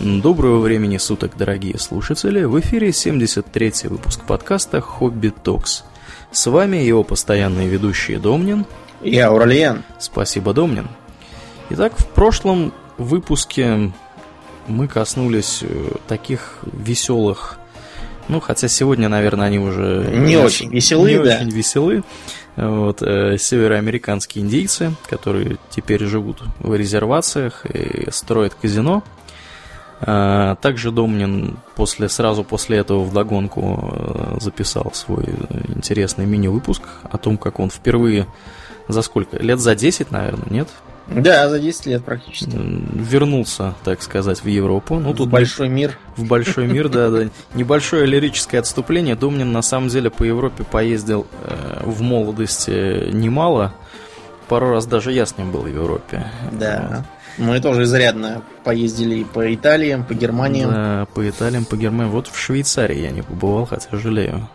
Доброго времени суток, дорогие слушатели! В эфире 73-й выпуск подкаста «Хобби Токс». С вами его постоянные ведущие Домнин и Ауралиен. Спасибо, Домнин. Итак, в прошлом выпуске мы коснулись э, таких веселых ну, хотя сегодня, наверное, они уже не очень веселы, не да. очень веселы. Вот, э, североамериканские индейцы, которые теперь живут в резервациях и строят казино. А, также Домнин после, сразу после этого вдогонку э, записал свой интересный мини-выпуск о том, как он впервые за сколько? Лет за 10, наверное, нет? Да, за 10 лет практически. Вернулся, так сказать, в Европу. Ну, тут в большой мир. В большой мир, да, да. Небольшое лирическое отступление. Домнин на самом деле по Европе поездил э, в молодости немало. Пару раз даже я с ним был в Европе. Да. Вот. Мы тоже изрядно поездили по Италиям, по Германиям. Да, по Италиям, по Германии. Вот в Швейцарии я не побывал, хотя жалею.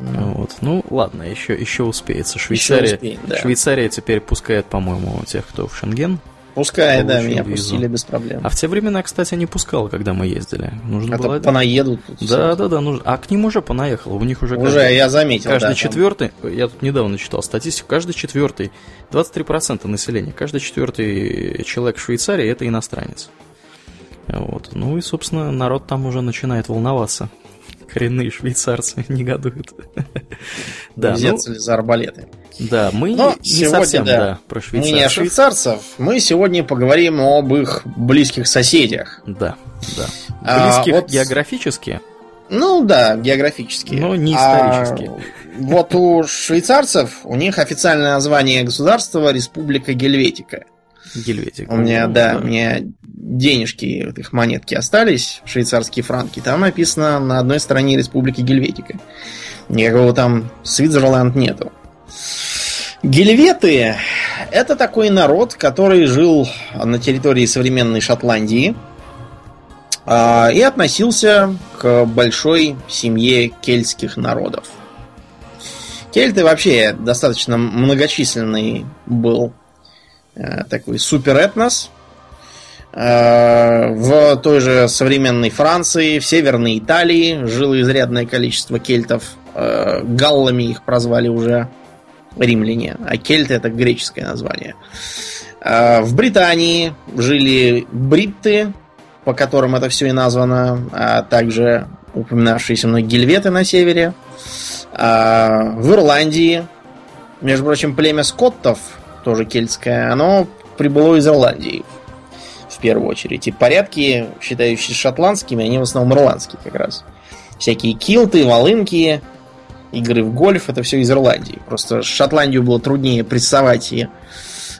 Mm. Вот. Ну, ладно, еще, еще успеется. Швейцария, еще успеем, да. Швейцария теперь пускает, по-моему, тех, кто в Шенген. Пускай, да, меня визу. пустили без проблем. А в те времена, кстати, не пускал, когда мы ездили. Нужно Это было... понаедут. Тут да, да, да, нужно. А к ним уже понаехало. У них уже. Уже каждый, я заметил. Каждый да, четвертый. Там... Я тут недавно читал статистику. Каждый четвертый, 23% населения, каждый четвертый человек в Швейцарии это иностранец. Вот. Ну и, собственно, народ там уже начинает волноваться коренные швейцарцы негодуют. да, Взяться ну, за арбалеты. Да, мы Но не сегодня, совсем да, да, про швейцарцев. Мы не о швейцарцев, мы сегодня поговорим об их близких соседях. Да, да. А, близких а, вот... географически. Ну да, географически. Но не исторически. А, вот у швейцарцев, у них официальное название государства Республика Гельветика. Гельветика. У меня, да, у меня денежки, вот их монетки остались, швейцарские франки. Там написано на одной стороне Республики Гельветика. Никакого там Свитзерленд нету. Гельветы – это такой народ, который жил на территории современной Шотландии а, и относился к большой семье кельтских народов. Кельты вообще достаточно многочисленный был э, такой суперэтнос. Э, в той же современной Франции, в Северной Италии жило изрядное количество кельтов. Э, галлами их прозвали уже римляне, а кельты это греческое название. В Британии жили бритты, по которым это все и названо, а также упоминавшиеся мной гельветы на севере. В Ирландии, между прочим, племя скоттов, тоже кельтское, оно прибыло из Ирландии в первую очередь. И порядки, считающиеся шотландскими, они в основном ирландские как раз. Всякие килты, волынки, игры в гольф, это все из Ирландии. Просто Шотландию было труднее прессовать и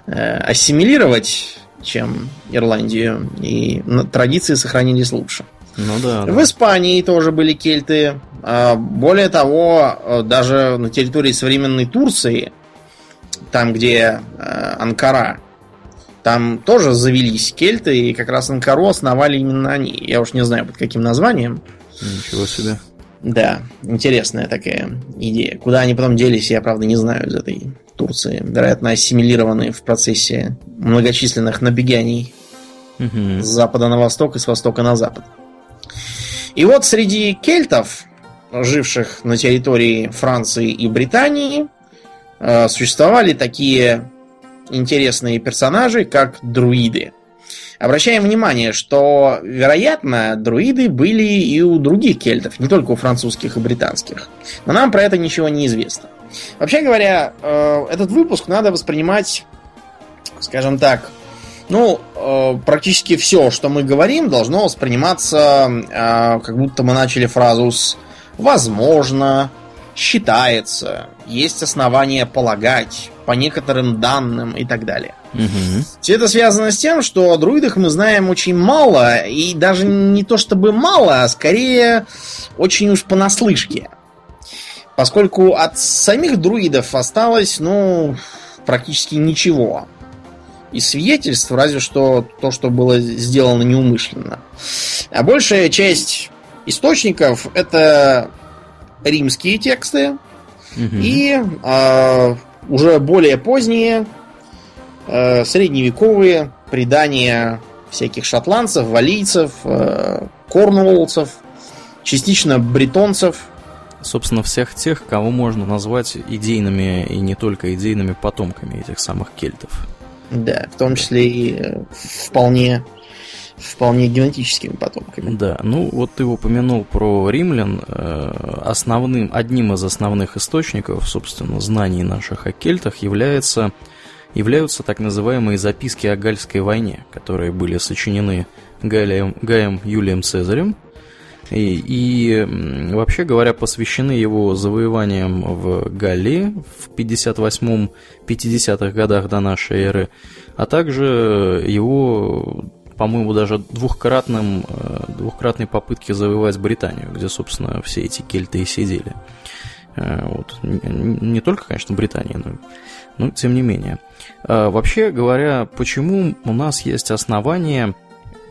э, ассимилировать, чем Ирландию, и традиции сохранились лучше. Ну да. В Испании тоже были кельты. А, более того, э, даже на территории современной Турции, там, где э, Анкара, там тоже завелись кельты, и как раз Анкару основали именно они. Я уж не знаю, под каким названием. Ничего себе. Да, интересная такая идея. Куда они потом делись, я, правда, не знаю из этой Турции. Вероятно, ассимилированы в процессе многочисленных набеганий угу. с запада на восток и с востока на запад. И вот среди кельтов, живших на территории Франции и Британии, существовали такие интересные персонажи, как друиды. Обращаем внимание, что, вероятно, друиды были и у других кельтов, не только у французских и британских. Но нам про это ничего не известно. Вообще говоря, э, этот выпуск надо воспринимать, скажем так, ну, э, практически все, что мы говорим, должно восприниматься, э, как будто мы начали фразу с «возможно», «считается», «есть основания полагать», «по некоторым данным» и так далее. Угу. Все это связано с тем, что о друидах мы знаем очень мало, и даже не то чтобы мало, а скорее очень уж понаслышке. Поскольку от самих друидов осталось, ну, практически ничего. И свидетельств, разве что то, что было сделано неумышленно. А большая часть источников это римские тексты угу. и э, уже более поздние Э, средневековые предания всяких шотландцев, валийцев, э, корнуоллцев, частично бретонцев. Собственно, всех тех, кого можно назвать идейными и не только идейными потомками этих самых кельтов. Да, в том числе и э, вполне вполне генетическими потомками. Да, ну вот ты упомянул про римлян. Э, основным, одним из основных источников, собственно, знаний наших о кельтах является, являются так называемые записки о Гальской войне, которые были сочинены Гаем, Гаем Юлием Цезарем, и, и вообще говоря, посвящены его завоеваниям в Галлии в 58-50-х годах до нашей эры, а также его, по-моему, даже двухкратным, э, двухкратной попытке завоевать Британию, где, собственно, все эти кельты и сидели. Э, вот. Не только, конечно, Британия, но, но тем не менее. А вообще говоря, почему у нас есть основания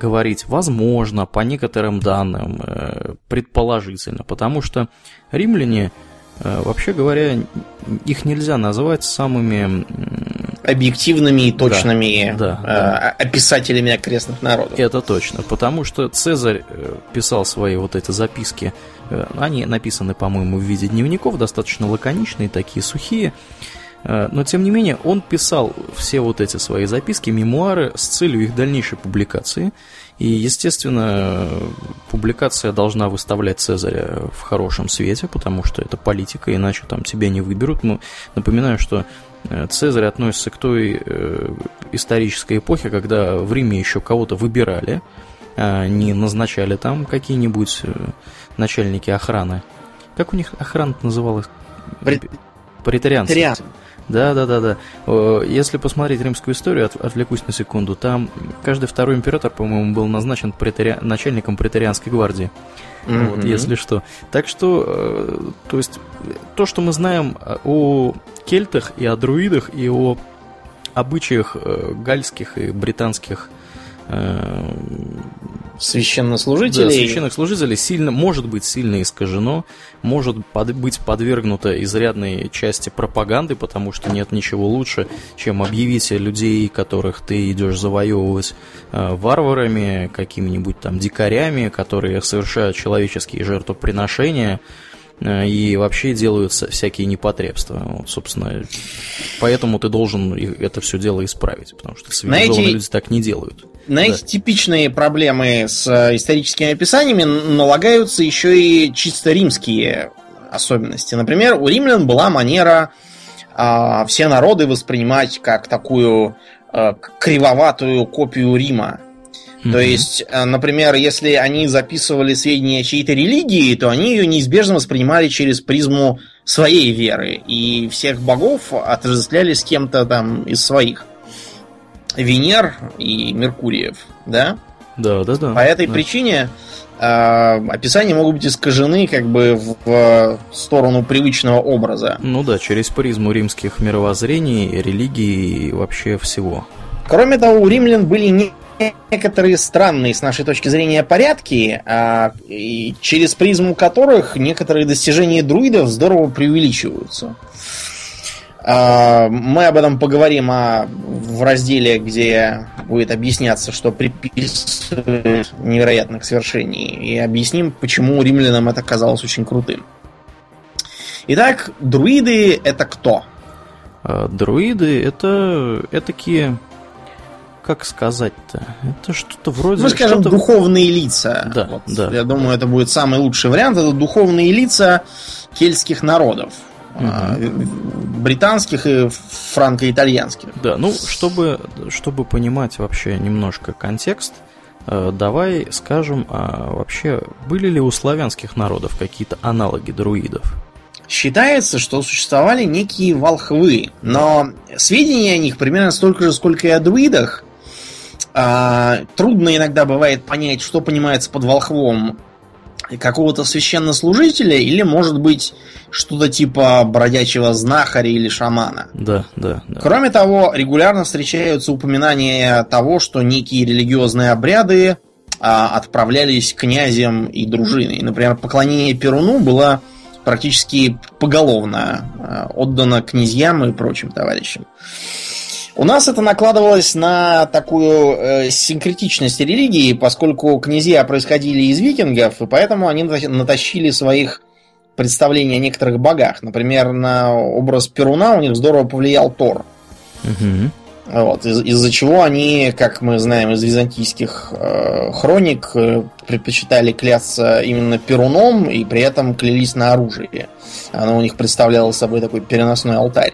говорить возможно, по некоторым данным, э, предположительно, потому что римляне, вообще говоря, их нельзя назвать самыми объективными и точными да, да, да. описателями окрестных народов. Это точно, потому что Цезарь э, писал свои вот эти записки, они написаны, по-моему, в виде дневников, достаточно лаконичные, такие сухие, но, тем не менее, он писал все вот эти свои записки, мемуары с целью их дальнейшей публикации. И, естественно, публикация должна выставлять Цезаря в хорошем свете, потому что это политика, иначе там тебя не выберут. Ну, напоминаю, что э, Цезарь относится к той э, исторической эпохе, когда в Риме еще кого-то выбирали, а не назначали там какие-нибудь э, начальники охраны. Как у них охрана называлась? Претарианцы. Да, да, да, да. Если посмотреть римскую историю, от, отвлекусь на секунду, там каждый второй император, по-моему, был назначен претари... начальником претарианской гвардии. Mm-hmm. Вот, если что. Так что, э, то есть, то, что мы знаем о кельтах и о друидах, и о обычаях э, гальских и британских э, священнослужителей. Да, священных служителей сильно, может быть сильно искажено, может под, быть подвергнуто изрядной части пропаганды, потому что нет ничего лучше, чем объявить людей, которых ты идешь завоевывать э, варварами, какими-нибудь там дикарями, которые совершают человеческие жертвоприношения, Э, и вообще делаются всякие непотребства. Вот, собственно, поэтому ты должен это все дело исправить, потому что цивилизованные эти, люди так не делают. На эти типичные проблемы с э, историческими описаниями налагаются еще и чисто римские особенности. Например, у римлян была манера а, все народы воспринимать как такую а, кривоватую копию Рима. Mm-hmm. То есть, э, например, если они записывали сведения о чьей-то религии, то они ее неизбежно воспринимали через призму своей веры. И всех богов отождествляли с кем-то там из своих. Венер и Меркуриев, да? Да, да, да. По этой да. причине э, описания могут быть искажены как бы в, в сторону привычного образа. Ну да, через призму римских мировоззрений, религии и вообще всего. Кроме того, у римлян были не некоторые странные с нашей точки зрения порядки, а, через призму которых некоторые достижения друидов здорово преувеличиваются. А, мы об этом поговорим а, в разделе, где будет объясняться, что приписывает невероятных свершений, и объясним, почему римлянам это казалось очень крутым. Итак, друиды это кто? А, друиды это, это такие как сказать-то? Это что-то вроде... Мы скажем, духовные лица. Да, вот, да. Я думаю, это будет самый лучший вариант. Это духовные лица кельтских народов. Угу. Британских и франко-итальянских. Да, ну, чтобы, чтобы понимать вообще немножко контекст, э, давай скажем, а вообще были ли у славянских народов какие-то аналоги друидов? Считается, что существовали некие волхвы, но сведений о них примерно столько же, сколько и о друидах, а, трудно иногда бывает понять, что понимается под волхвом какого-то священнослужителя или, может быть, что-то типа бродячего знахаря или шамана. Да, да, да. Кроме того, регулярно встречаются упоминания того, что некие религиозные обряды а, отправлялись князем и дружиной. Например, поклонение Перуну было практически поголовно а, отдано князьям и прочим товарищам. У нас это накладывалось на такую э, синкретичность религии, поскольку князья происходили из викингов, и поэтому они натащили своих представлений о некоторых богах. Например, на образ Перуна у них здорово повлиял Тор. Угу. Вот, из- из-за чего они, как мы знаем из византийских э, хроник, э, предпочитали клясться именно перуном и при этом клялись на оружие. Оно у них представляло собой такой переносной алтарь.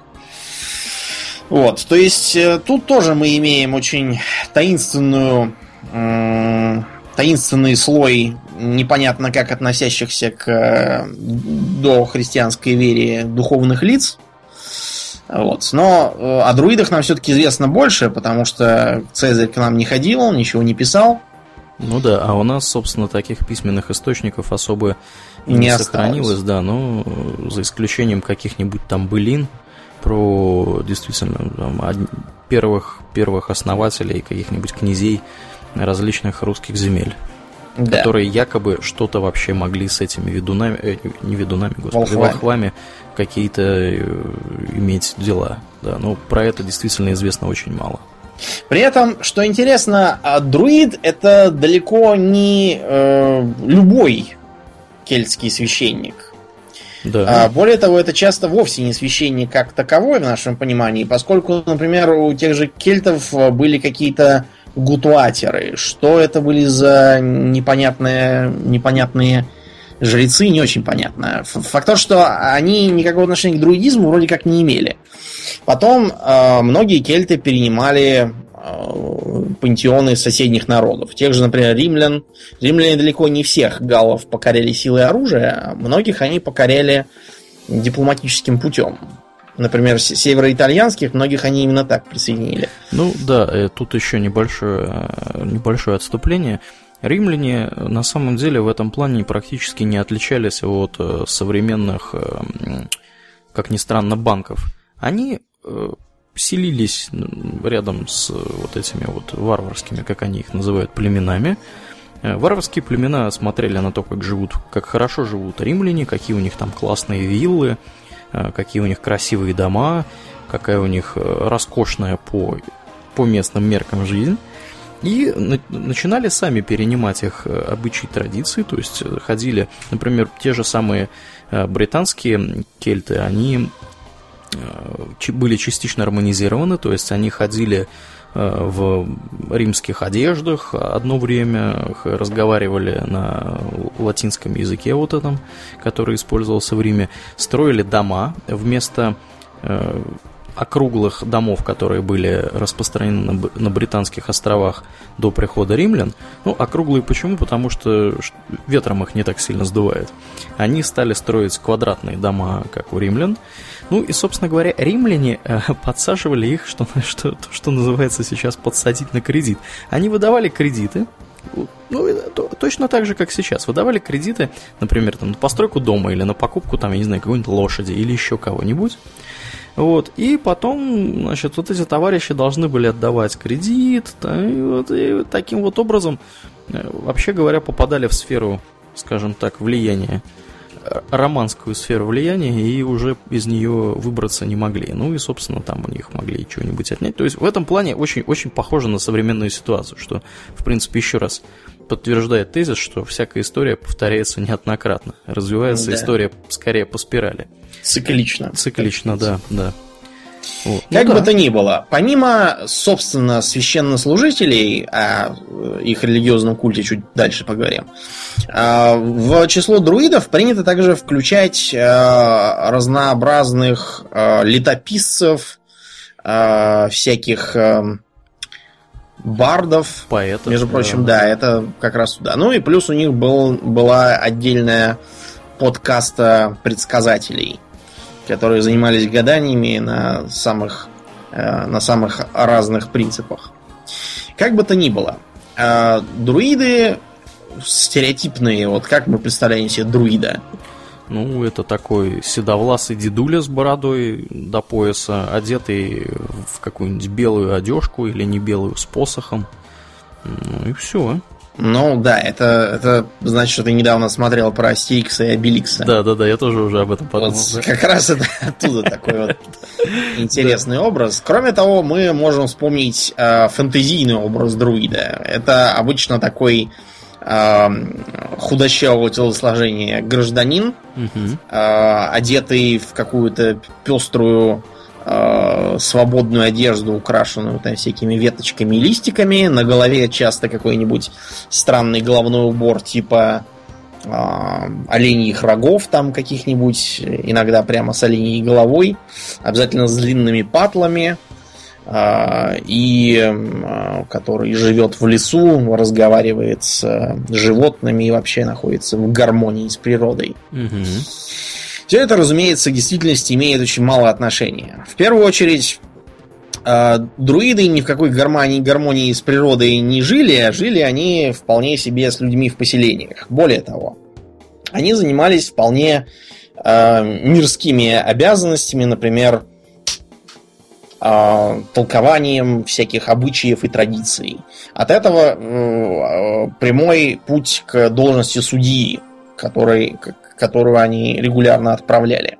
Вот, то есть э, тут тоже мы имеем очень таинственную, э, таинственный слой непонятно как относящихся к э, до христианской вере духовных лиц, вот. Но э, о друидах нам все-таки известно больше, потому что Цезарь к нам не ходил, ничего не писал. Ну да, а у нас, собственно, таких письменных источников особо не, не сохранилось, да, ну, за исключением каких-нибудь там былин про действительно там, первых, первых основателей каких-нибудь князей различных русских земель да. которые якобы что-то вообще могли с этими ведунами, э, не ведунами, господи, волхвами, волхвами какие-то э, иметь дела. Да, но про это действительно известно очень мало. При этом, что интересно, а друид это далеко не э, любой кельтский священник. Да. А, более того, это часто вовсе не священник как таковой в нашем понимании, поскольку, например, у тех же кельтов были какие-то гутуатеры. Что это были за непонятные, непонятные жрецы, не очень понятно. Факт то, что они никакого отношения к друидизму вроде как не имели. Потом э, многие кельты перенимали э, пантеоны соседних народов. Тех же, например, римлян. Римляне далеко не всех галлов покоряли силой оружия, а многих они покоряли дипломатическим путем например, североитальянских, многих они именно так присоединили. Ну да, э, тут еще небольшое, э, небольшое отступление. Римляне э, на самом деле в этом плане практически не отличались от современных, как ни странно, банков. Они селились рядом с вот этими вот варварскими, как они их называют, племенами. Варварские племена смотрели на то, как живут, как хорошо живут римляне, какие у них там классные виллы, Э, какие у них красивые дома, какая у них э, роскошная по, по местным меркам жизнь. И начинали сами перенимать их э, обычаи традиции, то есть ходили, например, те же самые британские кельты, они были частично армонизированы, то есть они ходили в римских одеждах одно время, разговаривали на латинском языке вот этом, который использовался в Риме, строили дома вместо э, округлых домов, которые были распространены на Британских островах до прихода римлян. Ну, округлые почему? Потому что ветром их не так сильно сдувает. Они стали строить квадратные дома, как у римлян, ну и, собственно говоря, римляне э, подсаживали их, что, что, что называется сейчас подсадить на кредит. Они выдавали кредиты, ну, точно так же, как сейчас. Выдавали кредиты, например, там, на постройку дома или на покупку, там, я не знаю, какой-нибудь лошади или еще кого-нибудь. Вот, и потом, значит, вот эти товарищи должны были отдавать кредит, и, вот, и таким вот образом, э, вообще говоря, попадали в сферу, скажем так, влияния романскую сферу влияния и уже из нее выбраться не могли. Ну и, собственно, там у них могли чего-нибудь отнять. То есть в этом плане очень, очень похоже на современную ситуацию, что, в принципе, еще раз подтверждает тезис, что всякая история повторяется неоднократно. Развивается да. история скорее по спирали. Циклично. Циклично, да, да. Вот. Как ну, бы да. то ни было, помимо, собственно, священнослужителей, о э, их религиозном культе чуть дальше поговорим, а, в число друидов принято также включать э, разнообразных э, летописцев, всяких бардов. Поэтов. Между прочим, да. да, это как раз туда. Ну и плюс у них был, была отдельная подкаста предсказателей которые занимались гаданиями на самых, э, на самых разных принципах. Как бы то ни было, э, друиды стереотипные, вот как мы представляем себе друида? Ну, это такой седовласый дедуля с бородой до пояса, одетый в какую-нибудь белую одежку или не белую с посохом. Ну и все. Ну да, это, это значит, что ты недавно смотрел про Астерикса и Обеликса. Да, да, да, я тоже уже об этом подумал. Вот, как раз это оттуда такой вот интересный образ. Кроме того, мы можем вспомнить э, фэнтезийный образ друида. Это обычно такой э, худощавого телосложения гражданин, э, одетый в какую-то пеструю э, свободную одежду, украшенную там всякими веточками и листиками. На голове часто какой-нибудь странный головной убор типа э, оленьих рогов там каких-нибудь, иногда прямо с оленьей головой, обязательно с длинными патлами, э, и э, который живет в лесу, разговаривает с животными и вообще находится в гармонии с природой. Угу. Все это, разумеется, в действительности имеет очень мало отношения. В первую очередь, э, друиды ни в какой гармонии, гармонии с природой не жили, а жили они вполне себе с людьми в поселениях. Более того, они занимались вполне э, мирскими обязанностями, например, э, толкованием всяких обычаев и традиций. От этого э, прямой путь к должности судьи, который, которую они регулярно отправляли.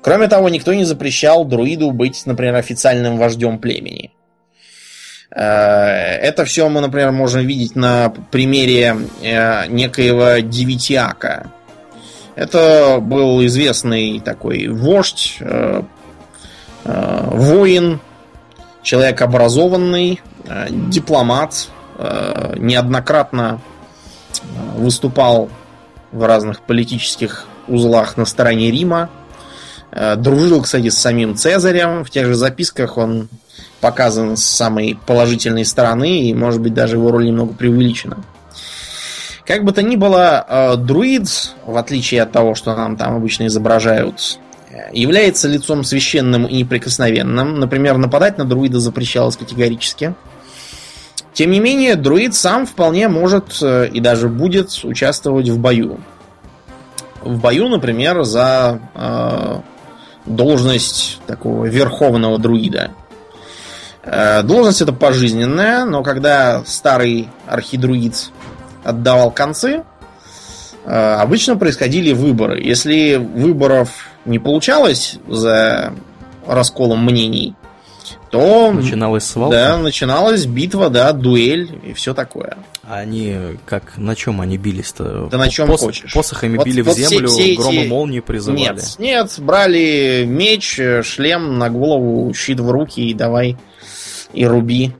Кроме того, никто не запрещал друиду быть, например, официальным вождем племени. Э, это все мы, например, можем видеть на примере э, некоего Девитиака. Это был известный такой вождь, э, воин, человек образованный, дипломат, неоднократно выступал в разных политических узлах на стороне Рима. Э, дружил, кстати, с самим Цезарем. В тех же записках он показан с самой положительной стороны, и, может быть, даже его роль немного преувеличена. Как бы то ни было, э, друид, в отличие от того, что нам там обычно изображают, э, является лицом священным и неприкосновенным. Например, нападать на друида запрещалось категорически. Тем не менее, друид сам вполне может э, и даже будет участвовать в бою. В бою, например, за э, должность такого верховного друида. Э, должность это пожизненная, но когда старый архидруид отдавал концы, э, обычно происходили выборы. Если выборов не получалось за расколом мнений, то... Начиналась свалка? Да, начиналась битва, да, дуэль и все такое. А они как, на чем они бились-то? Да на чем Пос, хочешь. Посохами вот, били вот в землю, все, все гром эти... молнии призывали? Нет, нет, брали меч, шлем на голову, щит в руки и давай и руби.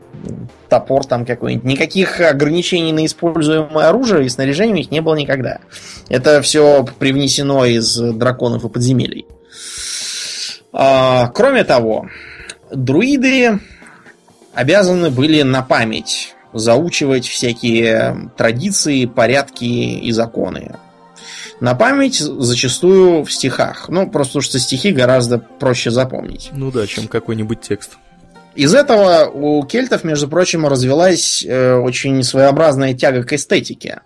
Топор там какой-нибудь. Никаких ограничений на используемое оружие и снаряжение у них не было никогда. Это все привнесено из драконов и подземелий. А, кроме того, друиды обязаны были на память заучивать всякие традиции, порядки и законы. На память зачастую в стихах. Ну, просто потому что стихи гораздо проще запомнить. Ну да, чем какой-нибудь текст. Из этого у кельтов, между прочим, развелась э, очень своеобразная тяга к эстетике.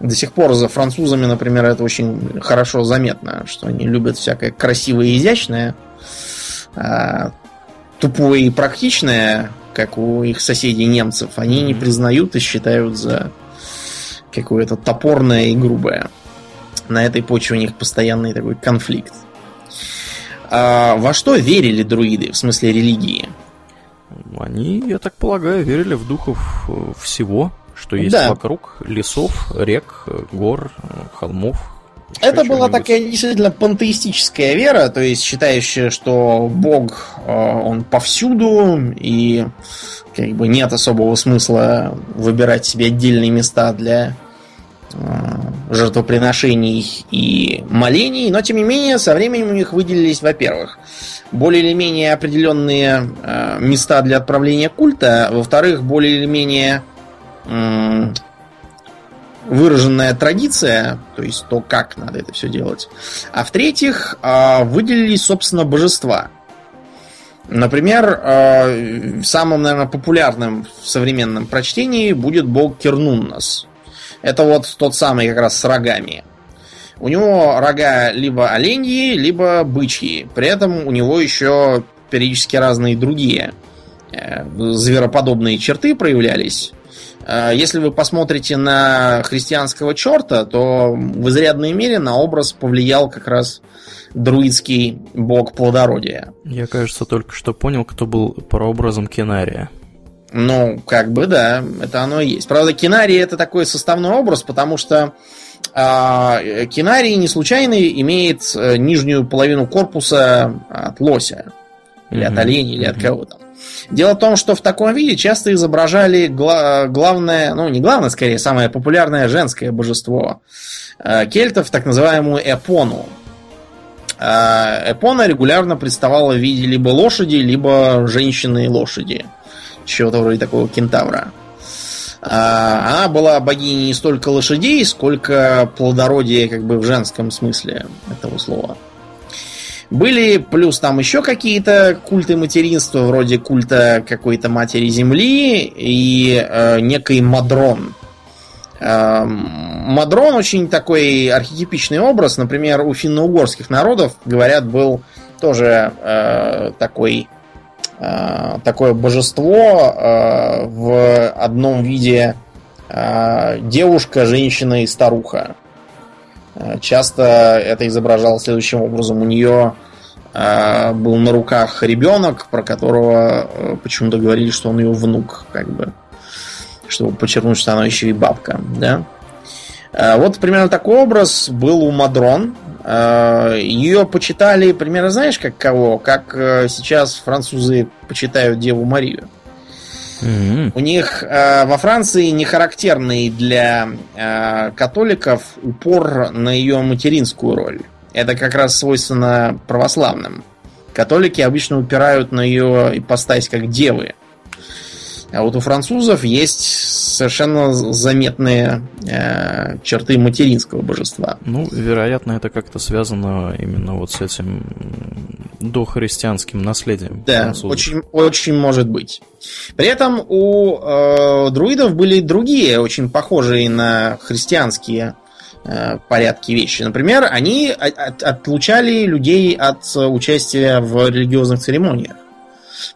До сих пор за французами, например, это очень хорошо заметно, что они любят всякое красивое и изящное. А тупое и практичное, как у их соседей немцев, они не признают и считают за какое-то топорное и грубое. На этой почве у них постоянный такой конфликт. А во что верили друиды, в смысле религии? Они, я так полагаю, верили в духов э, всего, что есть да. вокруг лесов, рек, гор, холмов, это была такая действительно пантеистическая вера, то есть считающая, что Бог, э, он повсюду, и как бы нет особого смысла выбирать себе отдельные места для э, жертвоприношений и молений, но тем не менее со временем у них выделились, во-первых, более или менее определенные э, места для отправления культа, во-вторых, более или менее выраженная традиция, то есть то, как надо это все делать. А в-третьих, а, выделились, собственно, божества. Например, а, самым, наверное, популярным в современном прочтении будет бог Кернуннас. Это вот тот самый как раз с рогами. У него рога либо оленьи, либо бычьи. При этом у него еще периодически разные другие э, звероподобные черты проявлялись. Э, если вы посмотрите на христианского черта, то в изрядной мере на образ повлиял как раз друидский бог плодородия. Я, кажется, только что понял, кто был прообразом Кенария. Ну, как бы да, это оно и есть. Правда, Кинарий это такой составной образ, потому что э, Кинарий не случайно имеет э, нижнюю половину корпуса от лося. Или mm-hmm. от оленя, или mm-hmm. от кого-то. Дело в том, что в таком виде часто изображали гла- главное, ну не главное, скорее, самое популярное женское божество э, кельтов, так называемую Эпону. Э, Эпона регулярно представала в виде либо лошади, либо женщины-лошади. Чего-то вроде такого кентавра. Э, она была богиней не столько лошадей, сколько плодородия как бы в женском смысле этого слова. Были плюс там еще какие-то культы материнства, вроде культа какой-то матери земли и э, некий Мадрон. Э, Мадрон очень такой архетипичный образ. Например, у финно-угорских народов, говорят, был тоже э, такой э, такое божество э, в одном виде э, девушка, женщина и старуха. Э, часто это изображалось следующим образом. У нее э, был на руках ребенок, про которого э, почему-то говорили, что он ее внук, как бы. Чтобы подчеркнуть, что она еще и бабка, да. Вот примерно такой образ был у Мадрон. Ее почитали примерно, знаешь, как кого? Как сейчас французы почитают Деву Марию. У них э, во Франции не характерный для э, католиков упор на ее материнскую роль. Это как раз свойственно православным. Католики обычно упирают на ее ипостась как девы. А вот у французов есть совершенно заметные э, черты материнского божества. Ну, вероятно, это как-то связано именно вот с этим дохристианским наследием. Да, очень, очень может быть. При этом у э, друидов были другие, очень похожие на христианские э, порядки вещи. Например, они от, отлучали людей от участия в религиозных церемониях.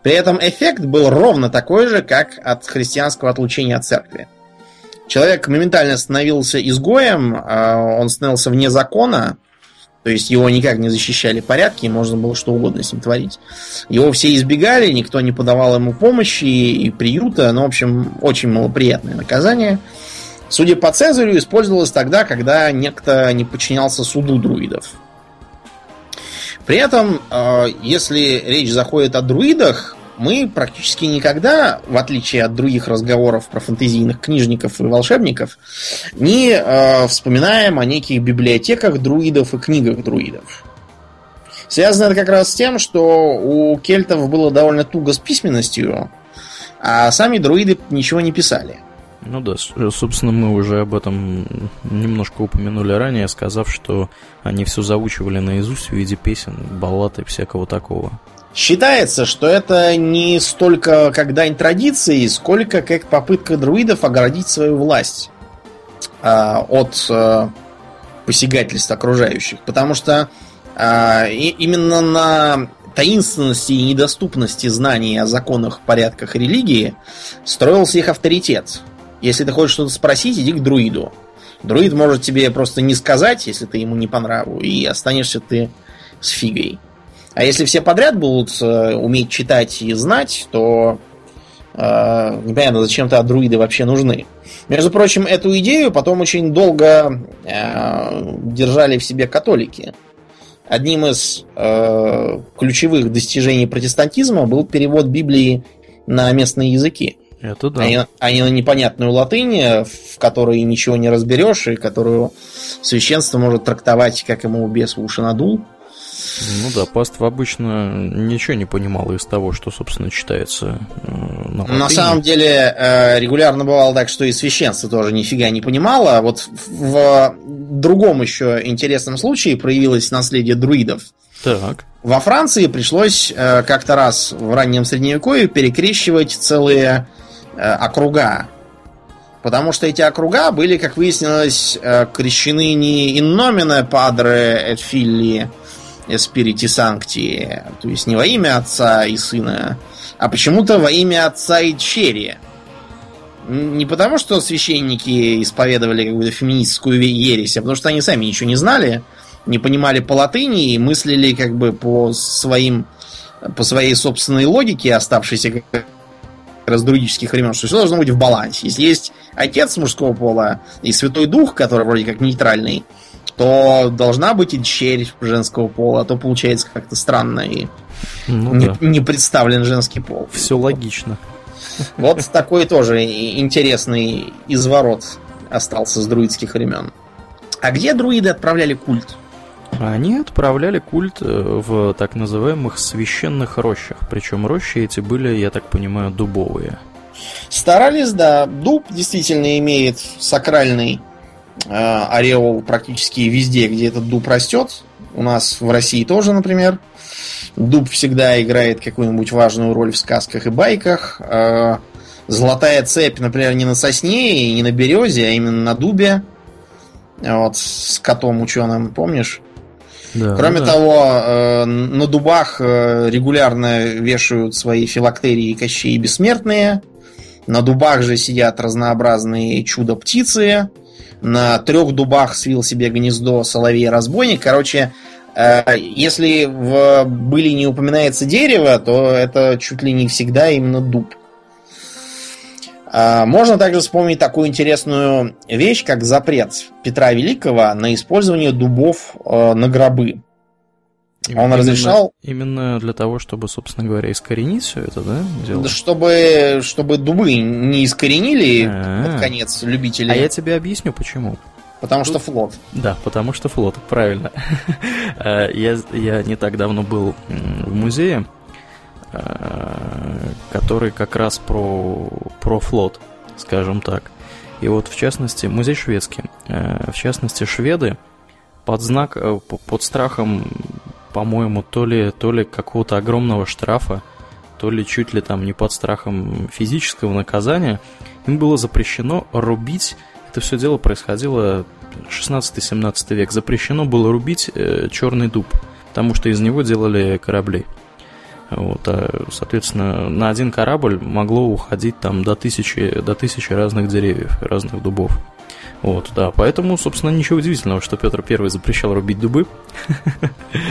При этом эффект был ровно такой же, как от христианского отлучения от церкви. Человек моментально становился изгоем, а он становился вне закона, то есть его никак не защищали порядки, можно было что угодно с ним творить. Его все избегали, никто не подавал ему помощи и приюта, ну, в общем, очень малоприятное наказание. Судя по Цезарю, использовалось тогда, когда некто не подчинялся суду друидов. При этом, э, если речь заходит о друидах, мы практически никогда, в отличие от других разговоров про фэнтезийных книжников и волшебников, не э, вспоминаем о неких библиотеках друидов и книгах друидов. Связано это как раз с тем, что у кельтов было довольно туго с письменностью, а сами друиды ничего не писали. Ну да, собственно, мы уже об этом немножко упомянули ранее, сказав, что они все заучивали наизусть в виде песен, баллад и всякого такого. Считается, что это не столько как дань традиции, сколько как попытка друидов оградить свою власть э, от э, посягательств окружающих. Потому что э, именно на таинственности и недоступности знаний о законах, порядках религии строился их авторитет. Если ты хочешь что-то спросить, иди к друиду. Друид может тебе просто не сказать, если ты ему не по и останешься ты с фигой. А если все подряд будут э, уметь читать и знать, то э, непонятно, зачем-то друиды вообще нужны. Между прочим, эту идею потом очень долго э, держали в себе католики. Одним из э, ключевых достижений протестантизма был перевод Библии на местные языки. Это да. Они, они на непонятную латынь, в которой ничего не разберешь, и которую священство может трактовать, как ему бес в уши надул. Ну да, паства обычно ничего не понимала из того, что, собственно, читается э, на латыни. На самом деле, э, регулярно бывало так, что и священство тоже нифига не понимало. А вот в другом еще интересном случае проявилось наследие друидов. Так. Во Франции пришлось э, как-то раз в раннем средневековье перекрещивать целые округа. Потому что эти округа были, как выяснилось, э, крещены не nomine padre et filii spiriti sancti, то есть не во имя Отца и Сына, а почему-то во имя Отца и Черри. Не потому, что священники исповедовали какую-то феминистскую ересь, а потому что они сами ничего не знали, не понимали по латыни и мыслили как бы по своим по своей собственной логике, оставшейся как раз друидических времен, что все должно быть в балансе. Если есть отец мужского пола и святой дух, который вроде как нейтральный, то должна быть и черь женского пола, а то получается как-то странно и ну, не, да. не представлен женский пол. Все логично. Вот такой тоже интересный изворот остался с друидских времен. А где друиды отправляли культ? Они отправляли культ э, в так называемых священных рощах. Причем рощи эти были, я так понимаю, дубовые. Старались, да. Дуб действительно имеет сакральный э, ореол практически везде, где этот дуб растет. У нас в России тоже, например. Дуб всегда играет какую-нибудь важную роль в сказках и байках. Э, золотая цепь, например, не на сосне и не на березе, а именно на дубе. Вот с котом ученым, помнишь? Да, Кроме да. того, э, на дубах э, регулярно вешают свои филактерии кощей бессмертные. На дубах же сидят разнообразные чудо-птицы. На трех дубах свил себе гнездо соловей-разбойник. Короче, э, если в были не упоминается дерево, то это чуть ли не всегда именно дуб. А, можно также вспомнить такую интересную вещь, как запрет Петра Великого на использование дубов э, на гробы. Он именно, разрешал... Именно для того, чтобы, собственно говоря, искоренить все это, да? Дело? Чтобы, чтобы дубы не искоренили А-а-а. под конец любители. А я тебе объясню, почему. Потому Тут... что флот. Да, потому что флот, правильно. Э, я, я не так давно был в музее, который как раз про, про флот, скажем так. И вот, в частности, музей шведский. Э, в частности, шведы под знак, э, под страхом, по-моему, то ли, то ли какого-то огромного штрафа, то ли чуть ли там не под страхом физического наказания, им было запрещено рубить, это все дело происходило 16-17 век, запрещено было рубить черный дуб, потому что из него делали корабли. Вот, а, соответственно, на один корабль могло уходить там до тысячи, до тысячи разных деревьев, разных дубов. Вот, да, поэтому, собственно, ничего удивительного, что Петр Первый запрещал рубить дубы.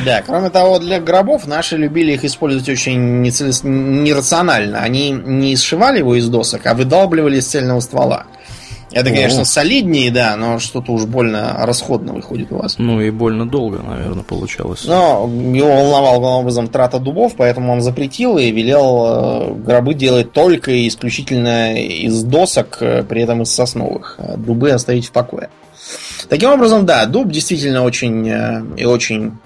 Да, кроме того, для гробов наши любили их использовать очень нерационально. Они не сшивали его из досок, а выдалбливали из цельного ствола. Это, конечно, О. солиднее, да, но что-то уж больно расходно выходит у вас. Ну и больно долго, наверное, получалось. Но его волновал главным образом трата дубов, поэтому он запретил и велел э, гробы делать только и исключительно из досок, э, при этом из сосновых. А дубы оставить в покое. Таким образом, да, дуб действительно очень э, и очень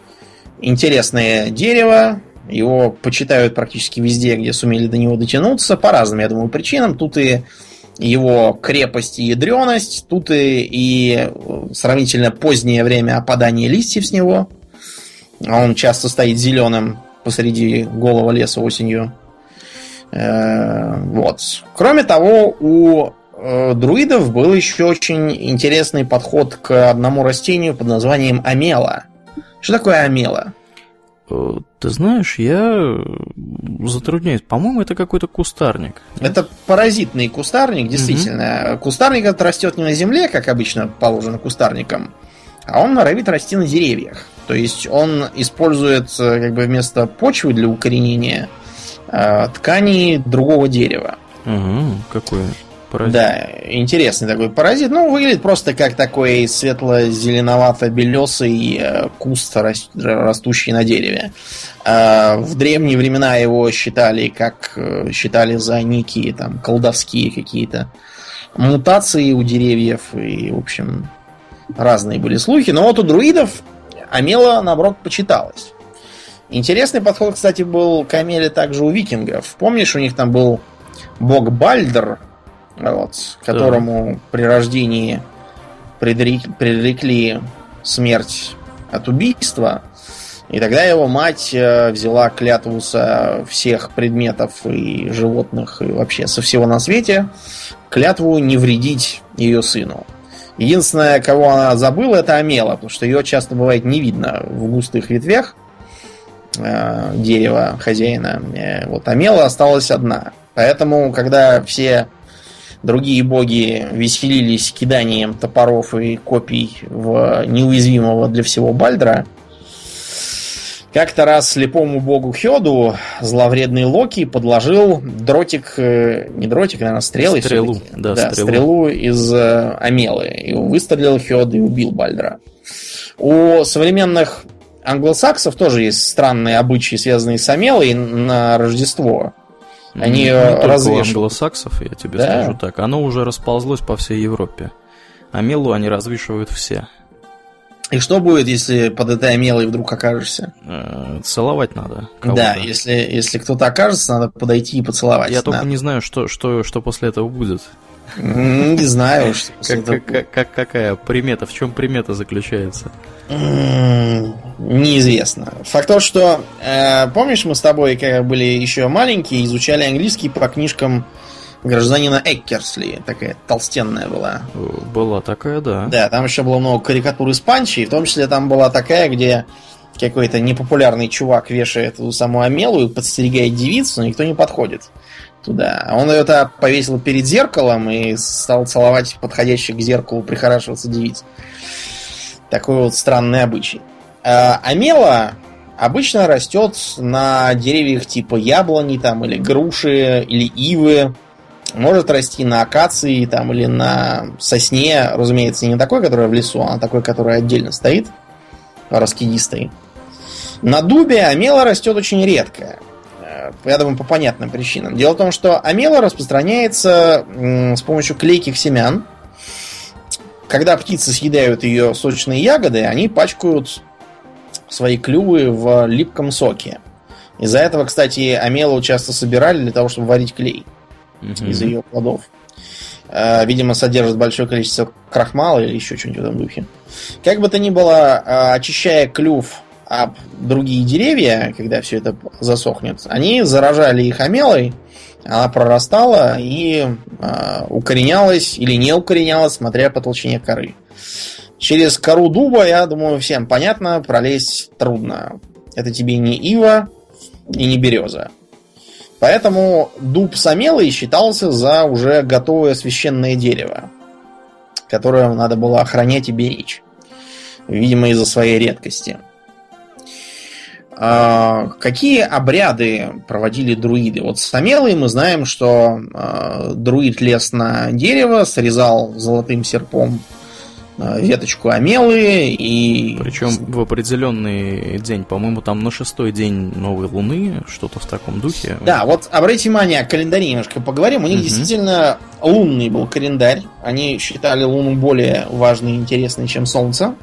интересное дерево. Его почитают практически везде, где сумели до него дотянуться, по разным, я думаю, причинам. Тут и его крепость и ядреность, тут и, и сравнительно позднее время опадания листьев с него. Он часто стоит зеленым посреди голого леса осенью. Э, вот. Кроме того, у э, друидов был еще очень интересный подход к одному растению под названием амела. Что такое амела? Э, ты знаешь, я затрудняюсь. По-моему, это какой-то кустарник. Это паразитный кустарник, действительно. Угу. Кустарник этот растет не на земле, как обычно положено кустарникам, а он норовит расти на деревьях. То есть он использует э, как бы вместо почвы для укоренения э, ткани другого дерева. Угу, какое? Паразит. Да, интересный такой паразит. Ну, выглядит просто как такой светло-зеленовато-белесый э, куст, растущий на дереве. А в древние времена его считали, как э, считали за некие там колдовские какие-то мутации у деревьев. И, в общем, разные были слухи. Но вот у друидов Амела, наоборот, почиталась. Интересный подход, кстати, был к Амеле также у викингов. Помнишь, у них там был бог Бальдер, вот, которому да. при рождении предрекли смерть от убийства. И тогда его мать э, взяла клятву со всех предметов и животных, и вообще со всего на свете, клятву не вредить ее сыну. Единственное, кого она забыла, это Амела, потому что ее часто бывает не видно в густых ветвях э, дерева хозяина. Э, вот Амела осталась одна. Поэтому, когда все Другие боги веселились киданием топоров и копий в неуязвимого для всего Бальдра. Как-то раз слепому богу Хёду зловредный Локи подложил дротик, э, не дротик, наверное, стрелы. Стрелу, да, да стрелу. стрелу из э, Амелы. И выстрелил Хёд и убил Бальдра. У современных англосаксов тоже есть странные обычаи, связанные с Амелой на Рождество. Они не развешивают. у англосаксов, я тебе да. скажу так. Оно уже расползлось по всей Европе. Амелу они развешивают все. И что будет, если под этой амелой вдруг окажешься? Э, целовать надо. Да, если, если кто-то окажется, надо подойти и поцеловать. Я только не знаю, что, что, что после этого будет. Не знаю, что как, как, как, какая примета, в чем примета заключается? Неизвестно. Факт то, что э, помнишь, мы с тобой, когда были еще маленькие, изучали английский по книжкам гражданина Эккерсли. Такая толстенная была. Была такая, да. Да, там еще было много карикатур из Панчи, в том числе там была такая, где какой-то непопулярный чувак вешает эту саму Амелу и подстерегает девицу, но никто не подходит туда. Он ее-то повесил перед зеркалом и стал целовать подходящих к зеркалу прихорашиваться девиц. Такой вот странный обычай. А Амела обычно растет на деревьях типа яблони там, или груши, или ивы. Может расти на акации там, или на сосне, разумеется, не такой, которая в лесу, а такой, который отдельно стоит, раскидистый. На дубе амела растет очень редко. Э, я думаю, по понятным причинам. Дело в том, что амела распространяется с помощью клейких семян. Когда птицы съедают ее сочные ягоды, они пачкают свои клювы в липком соке. Из-за этого, кстати, амелу часто собирали для того, чтобы варить клей mm-hmm. из ее плодов. Э, видимо, содержит большое количество крахмала или еще что-нибудь в этом духе. Как бы то ни было, э, очищая клюв об другие деревья, когда все это засохнет, они заражали их амелой, она прорастала и э, укоренялась или не укоренялась, смотря по толщине коры. Через кору дуба, я думаю, всем понятно, пролезть трудно. Это тебе не ива и не береза. Поэтому дуб Самелый считался за уже готовое священное дерево, которое надо было охранять и беречь. Видимо, из-за своей редкости. А, какие обряды проводили друиды? Вот Самелый мы знаем, что а, друид лез на дерево, срезал золотым серпом веточку Амелы и... Причем в определенный день, по-моему, там на шестой день новой луны, что-то в таком духе. Да, вот обратите внимание, о календаре немножко поговорим. У них угу. действительно лунный был календарь. Они считали Луну более важной и интересной, чем Солнце.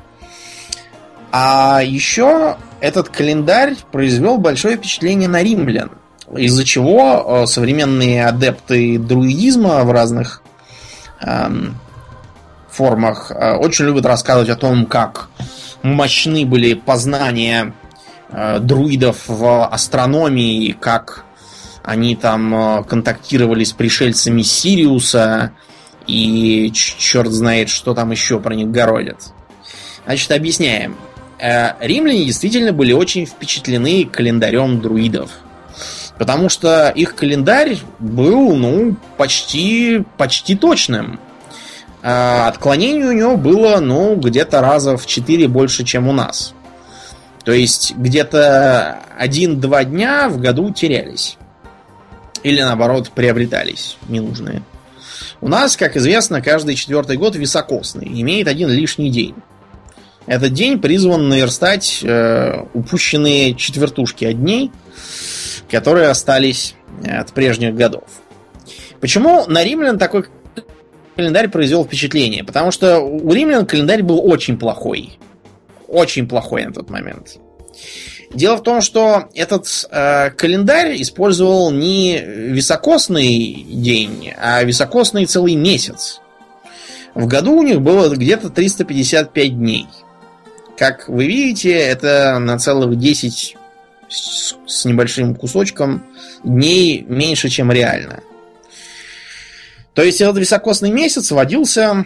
А еще этот календарь произвел большое впечатление на римлян, из-за чего э, современные адепты друидизма в разных эм, формах э, очень любят рассказывать о том, как мощны были познания э, друидов в астрономии, как они там э, контактировали с пришельцами Сириуса, и черт знает, что там еще про них городят. Значит, объясняем. Римляне действительно были очень впечатлены календарем друидов. Потому что их календарь был, ну, почти, почти точным. А отклонений у него было, ну, где-то раза в 4 больше, чем у нас. То есть где-то 1-2 дня в году терялись. Или наоборот, приобретались ненужные. У нас, как известно, каждый четвертый год високосный, имеет один лишний день. Этот день призван наверстать э, упущенные четвертушки от дней, которые остались от прежних годов. Почему на римлян такой календарь произвел впечатление, потому что у римлян календарь был очень плохой. Очень плохой на тот момент. Дело в том, что этот э, календарь использовал не високосный день, а високосный целый месяц. В году у них было где-то 355 дней. Как вы видите, это на целых 10 с, с небольшим кусочком дней меньше, чем реально. То есть этот високосный месяц водился,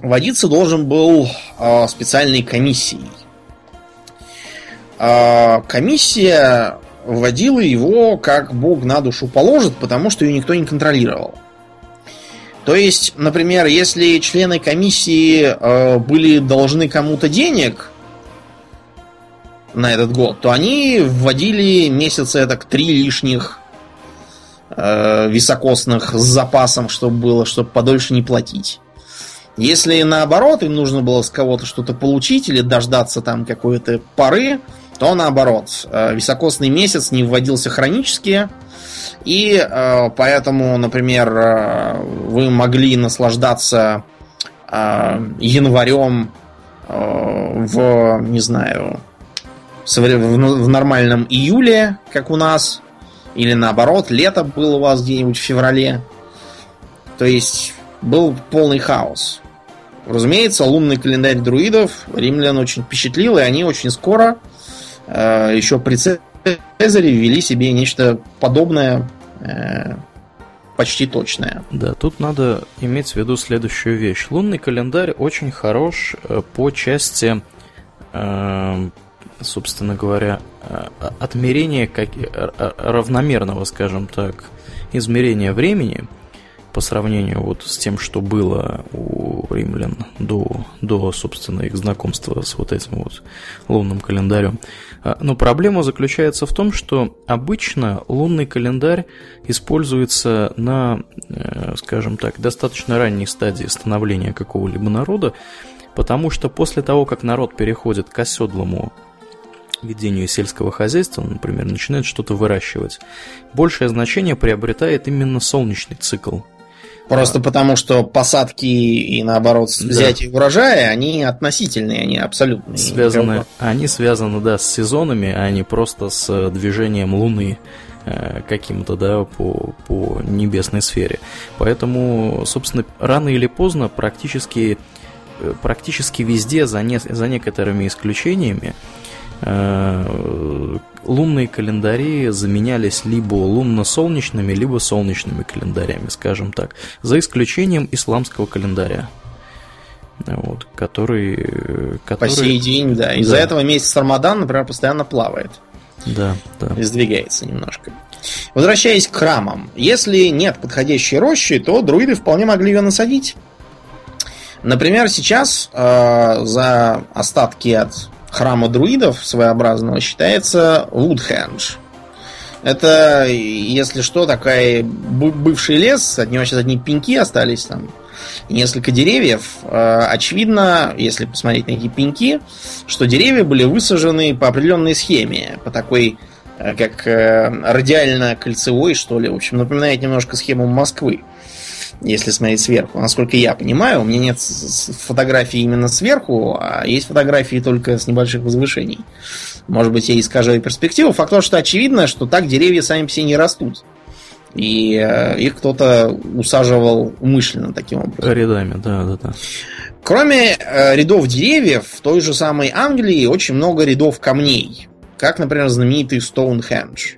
водиться должен был э, специальной комиссией. Э, комиссия вводила его, как Бог на душу положит, потому что ее никто не контролировал. То есть, например, если члены комиссии э, были должны кому-то денег на этот год, то они вводили месяцы так три лишних э, високосных с запасом, чтобы было, чтобы подольше не платить. Если наоборот им нужно было с кого-то что-то получить или дождаться там какой-то поры, то наоборот, э, високосный месяц не вводился хронически, и э, поэтому, например, э, вы могли наслаждаться э, январем э, в, не знаю, в, нормальном июле, как у нас, или наоборот, лето было у вас где-нибудь в феврале. То есть был полный хаос. Разумеется, лунный календарь друидов римлян очень впечатлил, и они очень скоро, э, еще при Цезаре, ввели себе нечто подобное, э, почти точное. Да, тут надо иметь в виду следующую вещь. Лунный календарь очень хорош э, по части, э, собственно говоря, э, отмерения как, равномерного, скажем так, измерения времени – по сравнению вот с тем, что было у римлян до, до собственно, их знакомства с вот этим вот лунным календарем. А, но проблема заключается в том, что обычно лунный календарь используется на, э, скажем так, достаточно ранней стадии становления какого-либо народа, потому что после того, как народ переходит к оседлому ведению сельского хозяйства, например, начинает что-то выращивать, большее значение приобретает именно солнечный цикл – Просто потому, что посадки и наоборот взятие да. урожая, они относительные, они абсолютные. Связаны, они связаны, да, с сезонами, а не просто с э, движением Луны э, каким-то, да, по, по небесной сфере. Поэтому, собственно, рано или поздно практически, э, практически везде, за, не, за некоторыми исключениями, лунные календари заменялись либо лунно-солнечными, либо солнечными календарями, скажем так, за исключением исламского календаря. Вот, который, который... По сей день, да. Из-за да. этого месяц Рамадан, например, постоянно плавает. Да, да. И сдвигается немножко. Возвращаясь к храмам. Если нет подходящей рощи, то друиды вполне могли ее насадить. Например, сейчас э, за остатки от храма друидов своеобразного считается Вудхендж. Это, если что, такая бывший лес, от него сейчас одни пеньки остались там, несколько деревьев. Э, очевидно, если посмотреть на эти пеньки, что деревья были высажены по определенной схеме, по такой, э, как э, радиально-кольцевой, что ли. В общем, напоминает немножко схему Москвы если смотреть сверху. Насколько я понимаю, у меня нет фотографий именно сверху, а есть фотографии только с небольших возвышений. Может быть, я искажаю перспективу. Факт то, что очевидно, что так деревья сами себе не растут. И э, их кто-то усаживал умышленно таким образом. Рядами, да, да, да. Кроме э, рядов деревьев, в той же самой Англии очень много рядов камней. Как, например, знаменитый Стоунхендж.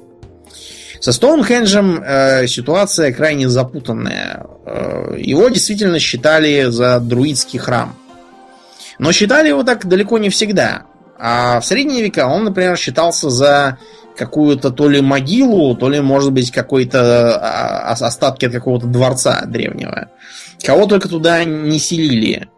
Со Стоунхенджем э, ситуация крайне запутанная. Э, его действительно считали за друидский храм. Но считали его так далеко не всегда. А в средние века он, например, считался за какую-то то ли могилу, то ли, может быть, какой-то а, остатки от какого-то дворца древнего. Кого только туда не селили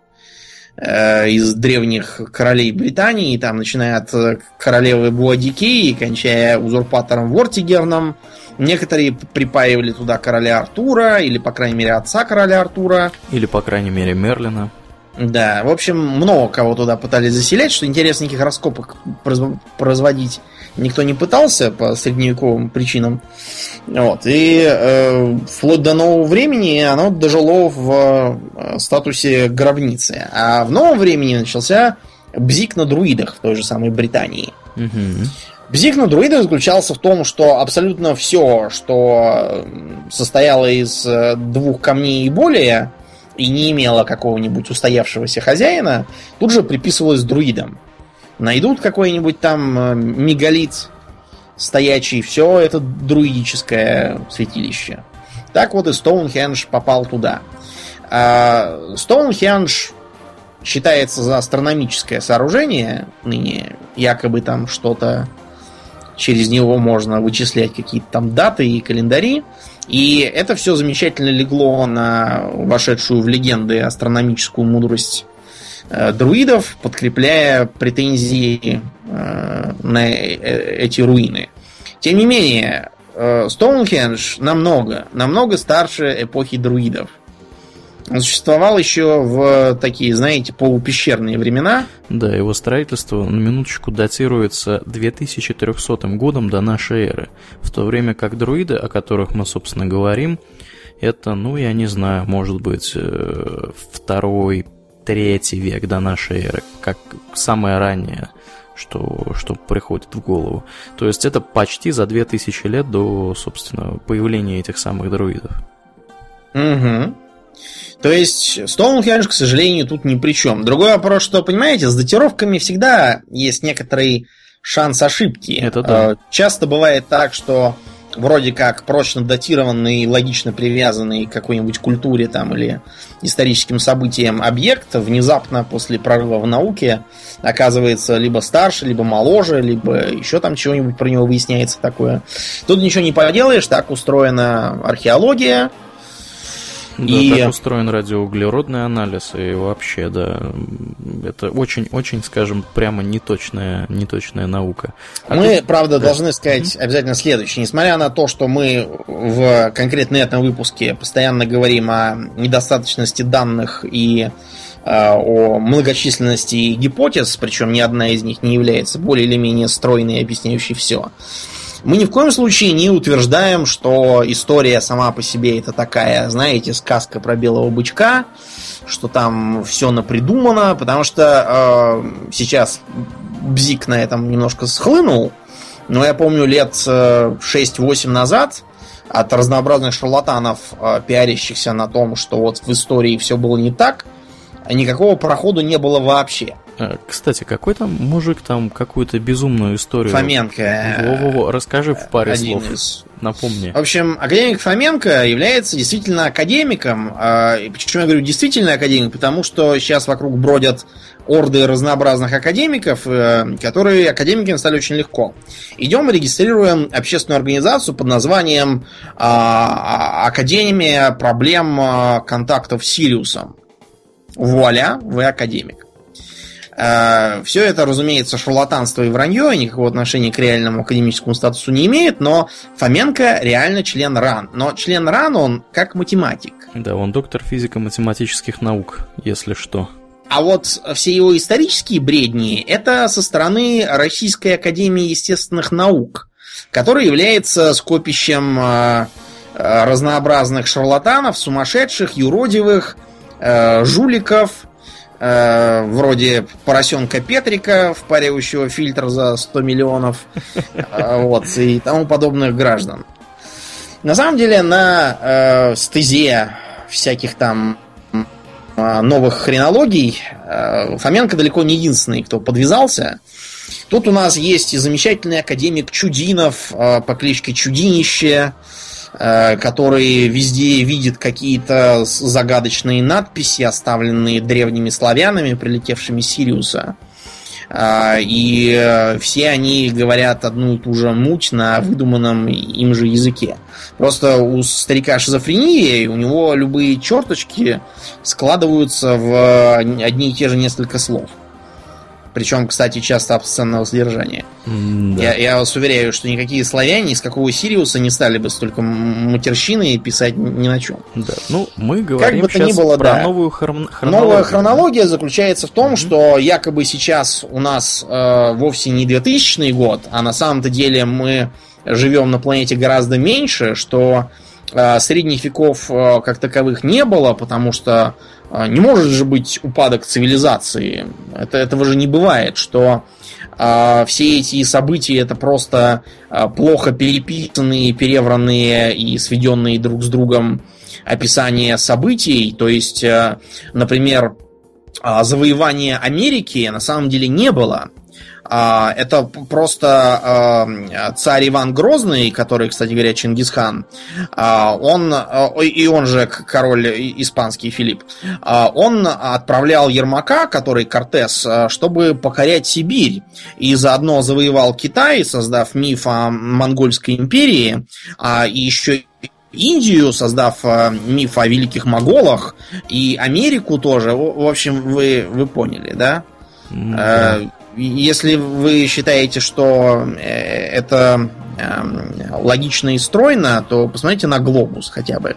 э, из древних королей Британии, там, начиная от королевы Буадикеи, кончая узурпатором Вортигерном, Некоторые припаивали туда короля Артура, или, по крайней мере, отца короля Артура. Или, по крайней мере, Мерлина. Да, в общем, много кого туда пытались заселять, что интересно, никаких раскопок производить никто не пытался по средневековым причинам. Вот. И э, вплоть до нового времени оно дожило в э, статусе гробницы. А в новом времени начался бзик на друидах в той же самой Британии. Угу. Бзик на друида заключался в том, что абсолютно все, что состояло из э, двух камней и более, и не имело какого-нибудь устоявшегося хозяина, тут же приписывалось друидам. Найдут какой-нибудь там э, мегалит стоячий, все это друидическое святилище. Так вот и Стоунхендж попал туда. А, Стоунхендж считается за астрономическое сооружение, ныне якобы там что-то через него можно вычислять какие-то там даты и календари. И это все замечательно легло на вошедшую в легенды астрономическую мудрость э, друидов, подкрепляя претензии э, на э, эти руины. Тем не менее, э, Стоунхендж намного, намного старше эпохи друидов. Он существовал еще в такие, знаете, полупещерные времена. Да, его строительство на минуточку датируется 2300 годом до нашей эры, в то время как друиды, о которых мы, собственно, говорим, это, ну, я не знаю, может быть, э, второй, третий век до нашей эры, как самое раннее, что, что приходит в голову. То есть это почти за 2000 лет до, собственно, появления этих самых друидов. Угу. То есть Стоунхендж, к сожалению, тут ни при чем. Другой вопрос, что, понимаете, с датировками всегда есть некоторый шанс ошибки. Это да. Э, часто бывает так, что вроде как прочно датированный, логично привязанный к какой-нибудь культуре там или историческим событиям объект внезапно после прорыва в науке оказывается либо старше, либо моложе, либо еще там чего-нибудь про него выясняется такое. Тут ничего не поделаешь, так устроена археология, да, и... так устроен радиоуглеродный анализ, и вообще, да, это очень-очень, скажем, прямо неточная, неточная наука. А мы, тут... правда, да. должны сказать обязательно следующее. Несмотря на то, что мы в конкретно этом выпуске постоянно говорим о недостаточности данных и а, о многочисленности гипотез, причем ни одна из них не является более или менее стройной и объясняющей все. Мы ни в коем случае не утверждаем, что история сама по себе это такая, знаете, сказка про белого бычка, что там все напридумано, потому что э, сейчас Бзик на этом немножко схлынул, но я помню лет 6-8 э, назад от разнообразных шарлатанов, э, пиарящихся на том, что вот в истории все было не так, никакого прохода не было вообще. А, кстати, какой там мужик там какую-то безумную историю? Фоменко. Во-во-во, расскажи в паре слов. Из... Напомни. В общем, академик Фоменко является действительно академиком. А, почему я говорю действительно академик? Потому что сейчас вокруг бродят орды разнообразных академиков, э, которые академиками стали очень легко. Идем и регистрируем общественную организацию под названием а, Академия проблем контактов с Сириусом. Вуаля, вы академик. Э, Все это, разумеется, шарлатанство и вранье, никакого отношения к реальному академическому статусу не имеет, но Фоменко реально член РАН. Но член РАН он как математик. Да, он доктор физико-математических наук, если что. А вот все его исторические бредни это со стороны Российской Академии Естественных Наук, которая является скопищем э, э, разнообразных шарлатанов, сумасшедших, юродивых, жуликов, э, вроде поросенка Петрика, впаривающего фильтр за 100 миллионов, э, вот, и тому подобных граждан. На самом деле, на э, стезе всяких там э, новых хренологий э, Фоменко далеко не единственный, кто подвязался. Тут у нас есть и замечательный академик Чудинов э, по кличке Чудинище, Э, который везде видит какие-то загадочные надписи, оставленные древними славянами, прилетевшими с Сириуса. Э, и э, все они говорят одну и ту же муть на выдуманном им же языке. Просто у старика шизофрения, у него любые черточки складываются в одни и те же несколько слов. Причем, кстати, часто обсценного содержания. Да. Я, я вас уверяю, что никакие славяне из какого Сириуса не стали бы столько матерщины писать ни на чем. Да. Ну, мы говорим как бы то ни было, про да. новую хрон- хронологию. Новая хронология заключается в том, mm-hmm. что якобы сейчас у нас э, вовсе не 2000 год, а на самом-то деле мы живем на планете гораздо меньше, что средних веков э, как таковых не было, потому что а, не может же быть упадок цивилизации. Это, этого же не бывает, что а, все эти события это просто а, плохо переписанные, перевранные и сведенные друг с другом описания событий. То есть, а, например, а, завоевания Америки на самом деле не было. А, это просто а, царь Иван Грозный, который, кстати говоря, Чингисхан, а, он, и он же король испанский Филипп, он отправлял Ермака, который Кортес, чтобы покорять Сибирь, и заодно завоевал Китай, создав миф о монгольской империи, и еще Индию, создав миф о великих моголах, и Америку тоже. В общем, вы, вы поняли, да? Mm-hmm. Если вы считаете, что это эм, логично и стройно, то посмотрите на глобус хотя бы.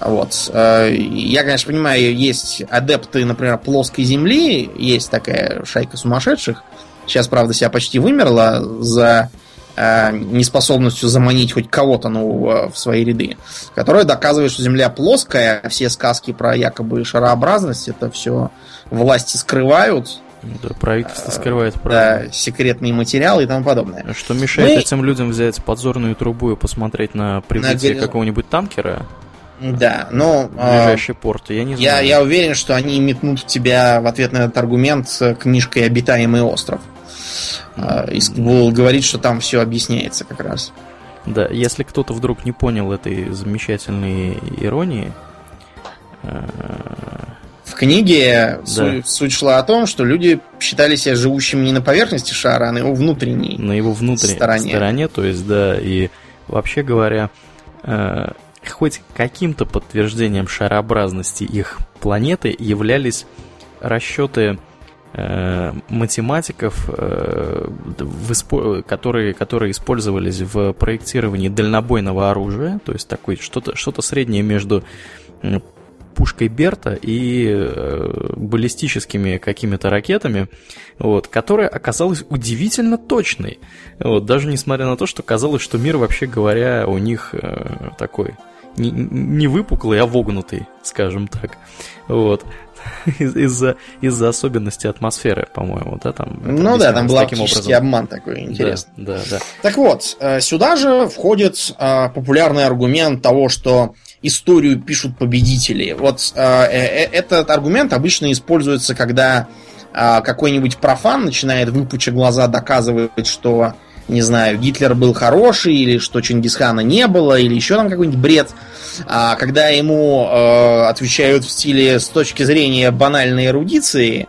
Вот. Э, я, конечно, понимаю, есть адепты, например, плоской земли, есть такая шайка сумасшедших. Сейчас, правда, себя почти вымерла за э, неспособностью заманить хоть кого-то нового в свои ряды, которая доказывает, что Земля плоская, все сказки про якобы шарообразность, это все власти скрывают. Да, правительство скрывает правда. Да, секретные материалы и тому подобное. Что мешает Мы... этим людям взять подзорную трубу и посмотреть на прибытие на... какого-нибудь танкера? Да, но... Ближайший а, порт, я не знаю. Я, я уверен, что они метнут в тебя в ответ на этот аргумент книжкой «Обитаемый остров». Mm-hmm. И будут говорить, что там все объясняется как раз. Да, если кто-то вдруг не понял этой замечательной иронии... В книге да. суть, суть шла о том, что люди считали себя живущими не на поверхности шара, а на его внутренней На его внутренней стороне. стороне, то есть, да, и вообще говоря, э, хоть каким-то подтверждением шарообразности их планеты являлись расчеты э, математиков, э, в испо- которые, которые использовались в проектировании дальнобойного оружия, то есть такой что-то что среднее между пушкой Берта и э, баллистическими какими-то ракетами, вот, которая оказалась удивительно точной. Вот, даже несмотря на то, что казалось, что мир, вообще говоря, у них э, такой не, не выпуклый, а вогнутый, скажем так. Вот. Из-за из особенностей атмосферы, по-моему, да, там. Ну да, там был оптический обман такой интересный. Да, да, да. Так вот, э, сюда же входит э, популярный аргумент того, что историю пишут победители. Вот э, этот аргумент обычно используется, когда какой-нибудь профан начинает выпуча глаза доказывать, что не знаю, Гитлер был хороший, или что Чингисхана не было, или еще там какой-нибудь бред. А когда ему э, отвечают в стиле с точки зрения банальной эрудиции,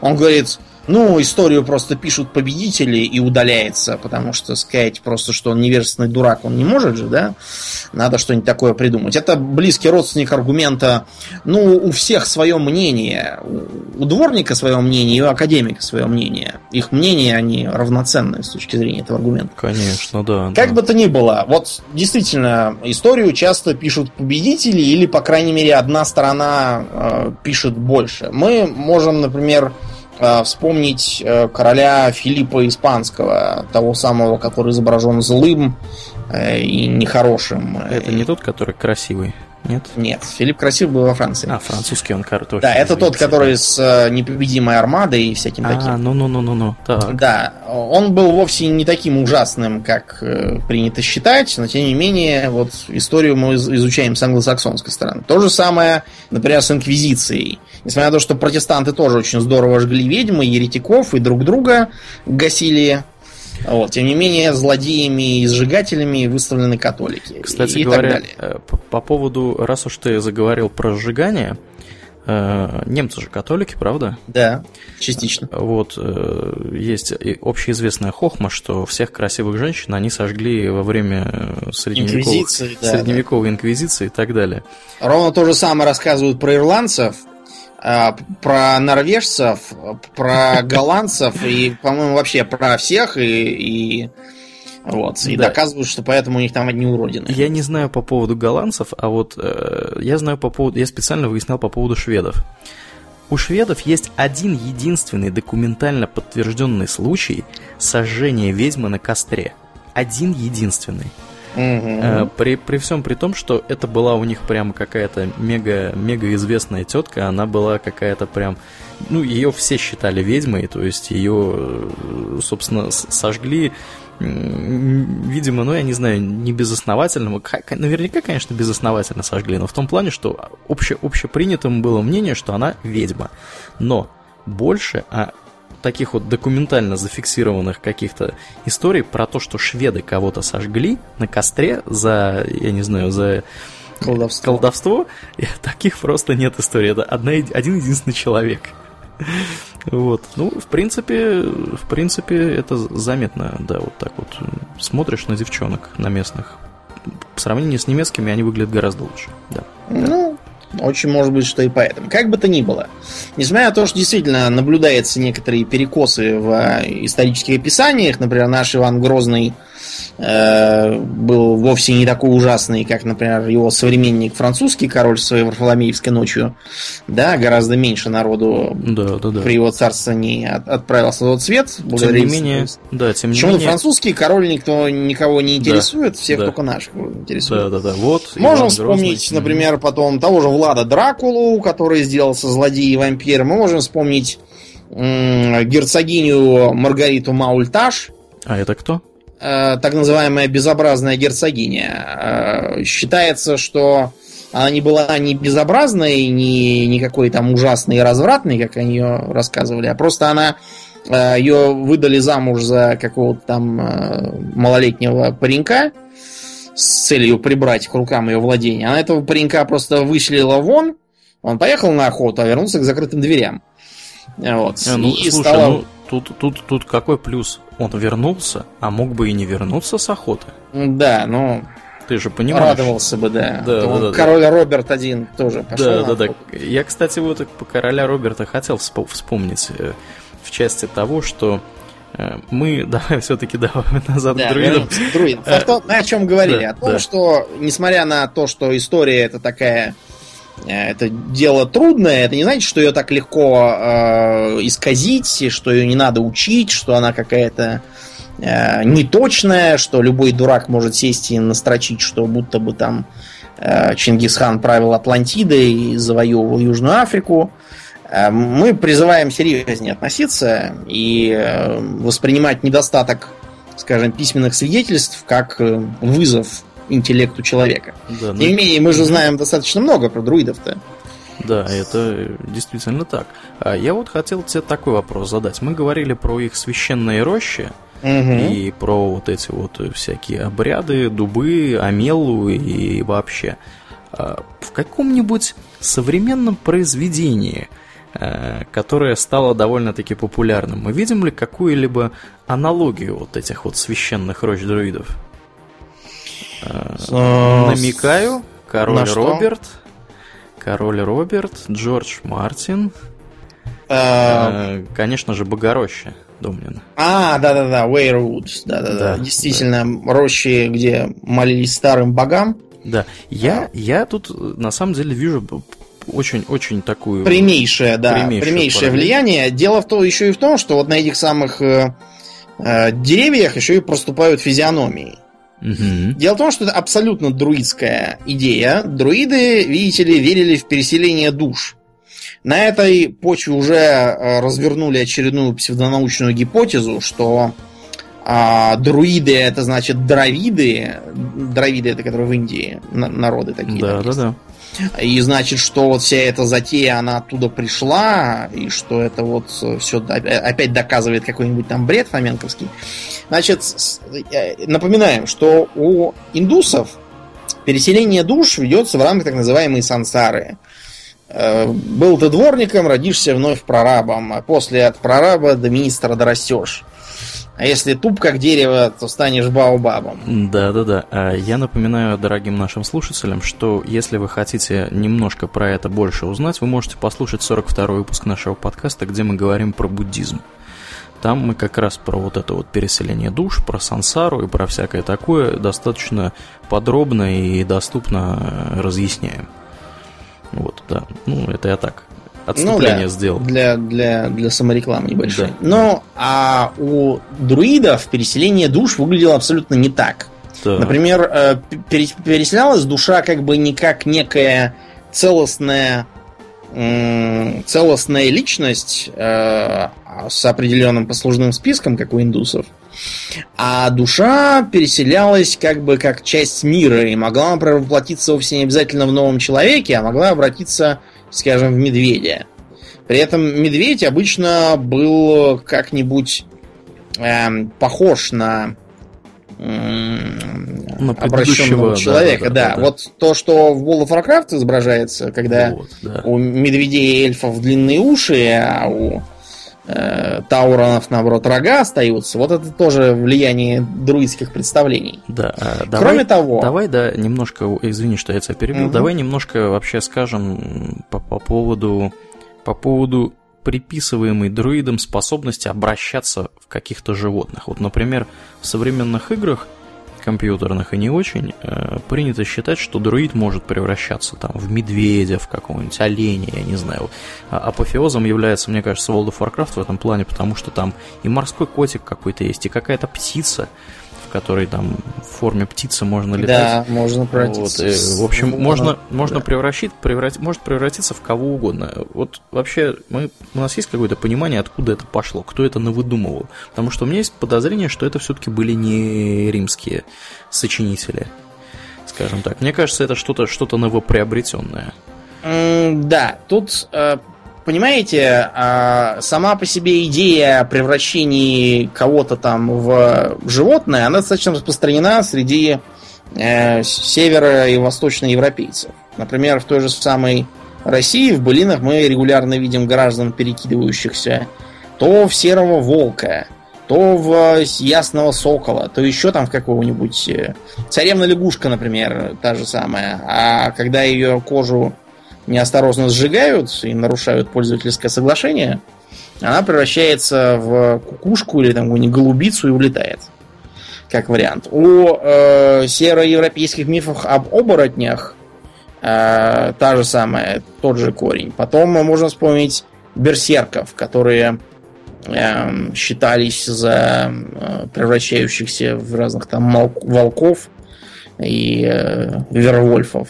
он говорит, ну, историю просто пишут победители и удаляется, потому что сказать просто, что он невежественный дурак, он не может же, да? Надо что-нибудь такое придумать. Это близкий родственник аргумента, ну, у всех свое мнение. У дворника свое мнение, и у академика свое мнение. Их мнения, они равноценны с точки зрения этого аргумента. Конечно, да. Как да. бы то ни было, вот действительно, историю часто пишут победители, или, по крайней мере, одна сторона э, пишет больше. Мы можем, например, вспомнить э, короля Филиппа Испанского, того самого, который изображен злым э, и нехорошим. Это не тот, который красивый? Нет? Нет, Филипп Красивый был во Франции. А, французский он картофель. Да, это тот, который с непобедимой армадой и всяким а, таким. А, ну-ну-ну-ну-ну. Да, он был вовсе не таким ужасным, как принято считать, но тем не менее, вот историю мы изучаем с англосаксонской стороны. То же самое, например, с Инквизицией. Несмотря на то, что протестанты тоже очень здорово жгли ведьмы, еретиков и друг друга гасили. Вот. Тем не менее, злодеями и сжигателями выставлены католики. Кстати и, говоря, так далее. Э, по, по поводу, раз уж ты заговорил про сжигание, э, немцы же католики, правда? Да, частично. Вот, э, есть общеизвестная хохма, что всех красивых женщин они сожгли во время средневековых, инквизиции, да, средневековой да. инквизиции и так далее. Ровно то же самое рассказывают про ирландцев, про норвежцев, про голландцев и, по-моему, вообще про всех и, и вот, и да. доказывают, что поэтому у них там одни уродины. Я не знаю по поводу голландцев, а вот э, я знаю по поводу, я специально выяснял по поводу шведов. У шведов есть один единственный документально подтвержденный случай сожжения ведьмы на костре. Один единственный. Угу. При, при всем при том, что это была у них прямо какая-то мега, мега известная тетка, она была какая-то прям, ну, ее все считали ведьмой, то есть ее, э, собственно, сожгли, видимо, ну, я не знаю, не безосновательно, наверняка, конечно, безосновательно сожгли, но в том плане, что обще, общепринятым было мнение, что она ведьма. Но больше а таких вот документально зафиксированных каких-то историй про то, что шведы кого-то сожгли на костре за, я не знаю, за колдовство. колдовство. И таких просто нет истории. Это одна, один единственный человек. Вот. Ну, в принципе, в принципе, это заметно, да, вот так вот. Смотришь на девчонок, на местных, по сравнению с немецкими они выглядят гораздо лучше. Да. Ну, очень может быть, что и поэтому. Как бы то ни было, несмотря на то, что действительно наблюдаются некоторые перекосы в исторических описаниях, например, наш Иван Грозный Э, был вовсе не такой ужасный, как, например, его современник французский король своей Варфоломеевской ночью. Да, гораздо меньше народу да, да, да. при его царствовании от, отправился на тот свет. Тем не менее, да, тем не Почему менее... французский король никто никого не интересует, да, всех да. только наших интересует. Да, да, да. Вот. Можем Иван вспомнить, Грозный. например, потом того же Влада Дракулу, который сделался злодей и вампир. Мы можем вспомнить герцогиню Маргариту Маульташ. А это кто? Э, так называемая безобразная герцогиня. Э, считается, что она не была ни безобразной, ни никакой там ужасной и развратной, как они ее рассказывали, а просто она э, ее выдали замуж за какого-то там малолетнего паренька с целью прибрать к рукам ее владения. Она этого паренька просто выселила вон, он поехал на охоту, а вернулся к закрытым дверям. Вот. А, ну, и слушай, стала... ну, тут, тут, тут какой плюс? Он вернулся, а мог бы и не вернуться с охоты. Да, ну... Ты же понимаешь. Радовался бы, да. да, да, да король да. Роберт один тоже пошел. Да, да, да. Я, кстати, вот по короля Роберта хотел вспомнить э, в части того, что э, мы, давай все-таки давай назад да, к друидам. друидам. А то, мы о чем говорили? Да, о том, да. что, несмотря на то, что история это такая это дело трудное, это не значит, что ее так легко э, исказить, что ее не надо учить, что она какая-то э, неточная, что любой дурак может сесть и настрочить, что будто бы там э, Чингисхан правил Атлантидой и завоевывал Южную Африку. Э, мы призываем серьезнее относиться и э, воспринимать недостаток, скажем, письменных свидетельств как э, вызов интеллекту человека. Да. Тем не менее, мы же знаем достаточно много про друидов-то. Да, это действительно так. А я вот хотел тебе такой вопрос задать. Мы говорили про их священные рощи угу. и про вот эти вот всякие обряды, дубы, амелу и вообще. А в каком-нибудь современном произведении, э, которое стало довольно-таки популярным, мы видим ли какую-либо аналогию вот этих вот священных рощ друидов? Намекаю. Король Роберт. Король Роберт, Джордж Мартин. Э, конечно же, Богороща, Домнин. А, да-да-да, Уэйрвуд. Да-да-да. Действительно, рощи, где молились старым богам. Да. Я, я тут на самом деле вижу очень-очень такую... Прямейшее, да, прямейшее, прямейшее влияние. Дело в том, еще и в том, что вот на этих самых э, э, деревьях еще и проступают физиономии. Угу. Дело в том, что это абсолютно друидская идея. Друиды, видите ли, верили в переселение душ. На этой почве уже э, развернули очередную псевдонаучную гипотезу, что а, друиды это значит дравиды. Дравиды это которые в Индии народы такие. Да, да, да. И значит, что вот вся эта затея, она оттуда пришла, и что это вот все опять доказывает какой-нибудь там бред фоменковский. Значит, э, напоминаем, что у индусов переселение душ ведется в рамках так называемой сансары. Э, был ты дворником, родишься вновь прорабом, а после от прораба до министра дорастешь. А если туп как дерево, то станешь баобабом. Да-да-да. А я напоминаю дорогим нашим слушателям, что если вы хотите немножко про это больше узнать, вы можете послушать 42 выпуск нашего подкаста, где мы говорим про буддизм. Там мы как раз про вот это вот переселение душ, про сансару и про всякое такое достаточно подробно и доступно разъясняем. Вот, да. Ну, это я так отступление ну, да, сделал. Для, для, для саморекламы небольшой. Да. Но а у друидов переселение душ выглядело абсолютно не так. Да. Например, э, переселялась душа как бы не как некая целостная целостная личность э, с определенным послужным списком, как у индусов, а душа переселялась как бы как часть мира и могла, например, воплотиться вовсе не обязательно в новом человеке, а могла обратиться скажем, в медведя. При этом медведь обычно был как-нибудь э, похож на на обращенного человека, да, да, да, да. Вот то, что в World of Warcraft изображается, когда вот, да. у медведей и эльфов длинные уши, а у э, Тауронов, наоборот, рога остаются. Вот это тоже влияние друидских представлений. Да. А, давай, Кроме того... Давай, да, немножко, извини, что я тебя перебил, угу. давай немножко вообще скажем по, по поводу по поводу приписываемой друидам способности обращаться в каких-то животных. Вот, например, в современных играх компьютерных и не очень, э, принято считать, что друид может превращаться там в медведя, в какого-нибудь оленя, я не знаю. А апофеозом является, мне кажется, World of Warcraft в этом плане, потому что там и морской котик какой-то есть, и какая-то птица, которой там в форме птицы можно летать. Да, можно превратиться. Вот, и, в общем, можно, можно да. превратить, преврат, может превратиться в кого угодно. Вот вообще мы, у нас есть какое-то понимание, откуда это пошло, кто это навыдумывал. Потому что у меня есть подозрение, что это все-таки были не римские сочинители, скажем так. Мне кажется, это что-то что новоприобретенное. Mm, да, тут э, понимаете, а, сама по себе идея превращения кого-то там в животное, она достаточно распространена среди э, северо- и восточноевропейцев. Например, в той же самой России, в былинах мы регулярно видим граждан, перекидывающихся то в серого волка, то в ясного сокола, то еще там в какого-нибудь... Э, царевна лягушка, например, та же самая. А когда ее кожу неосторожно сжигают и нарушают пользовательское соглашение, она превращается в кукушку или там какую-нибудь голубицу и улетает. Как вариант. У э, сероевропейских мифов об оборотнях э, та же самая, тот же корень. Потом можно вспомнить берсерков, которые э, считались за э, превращающихся в разных там волков и э, вервольфов.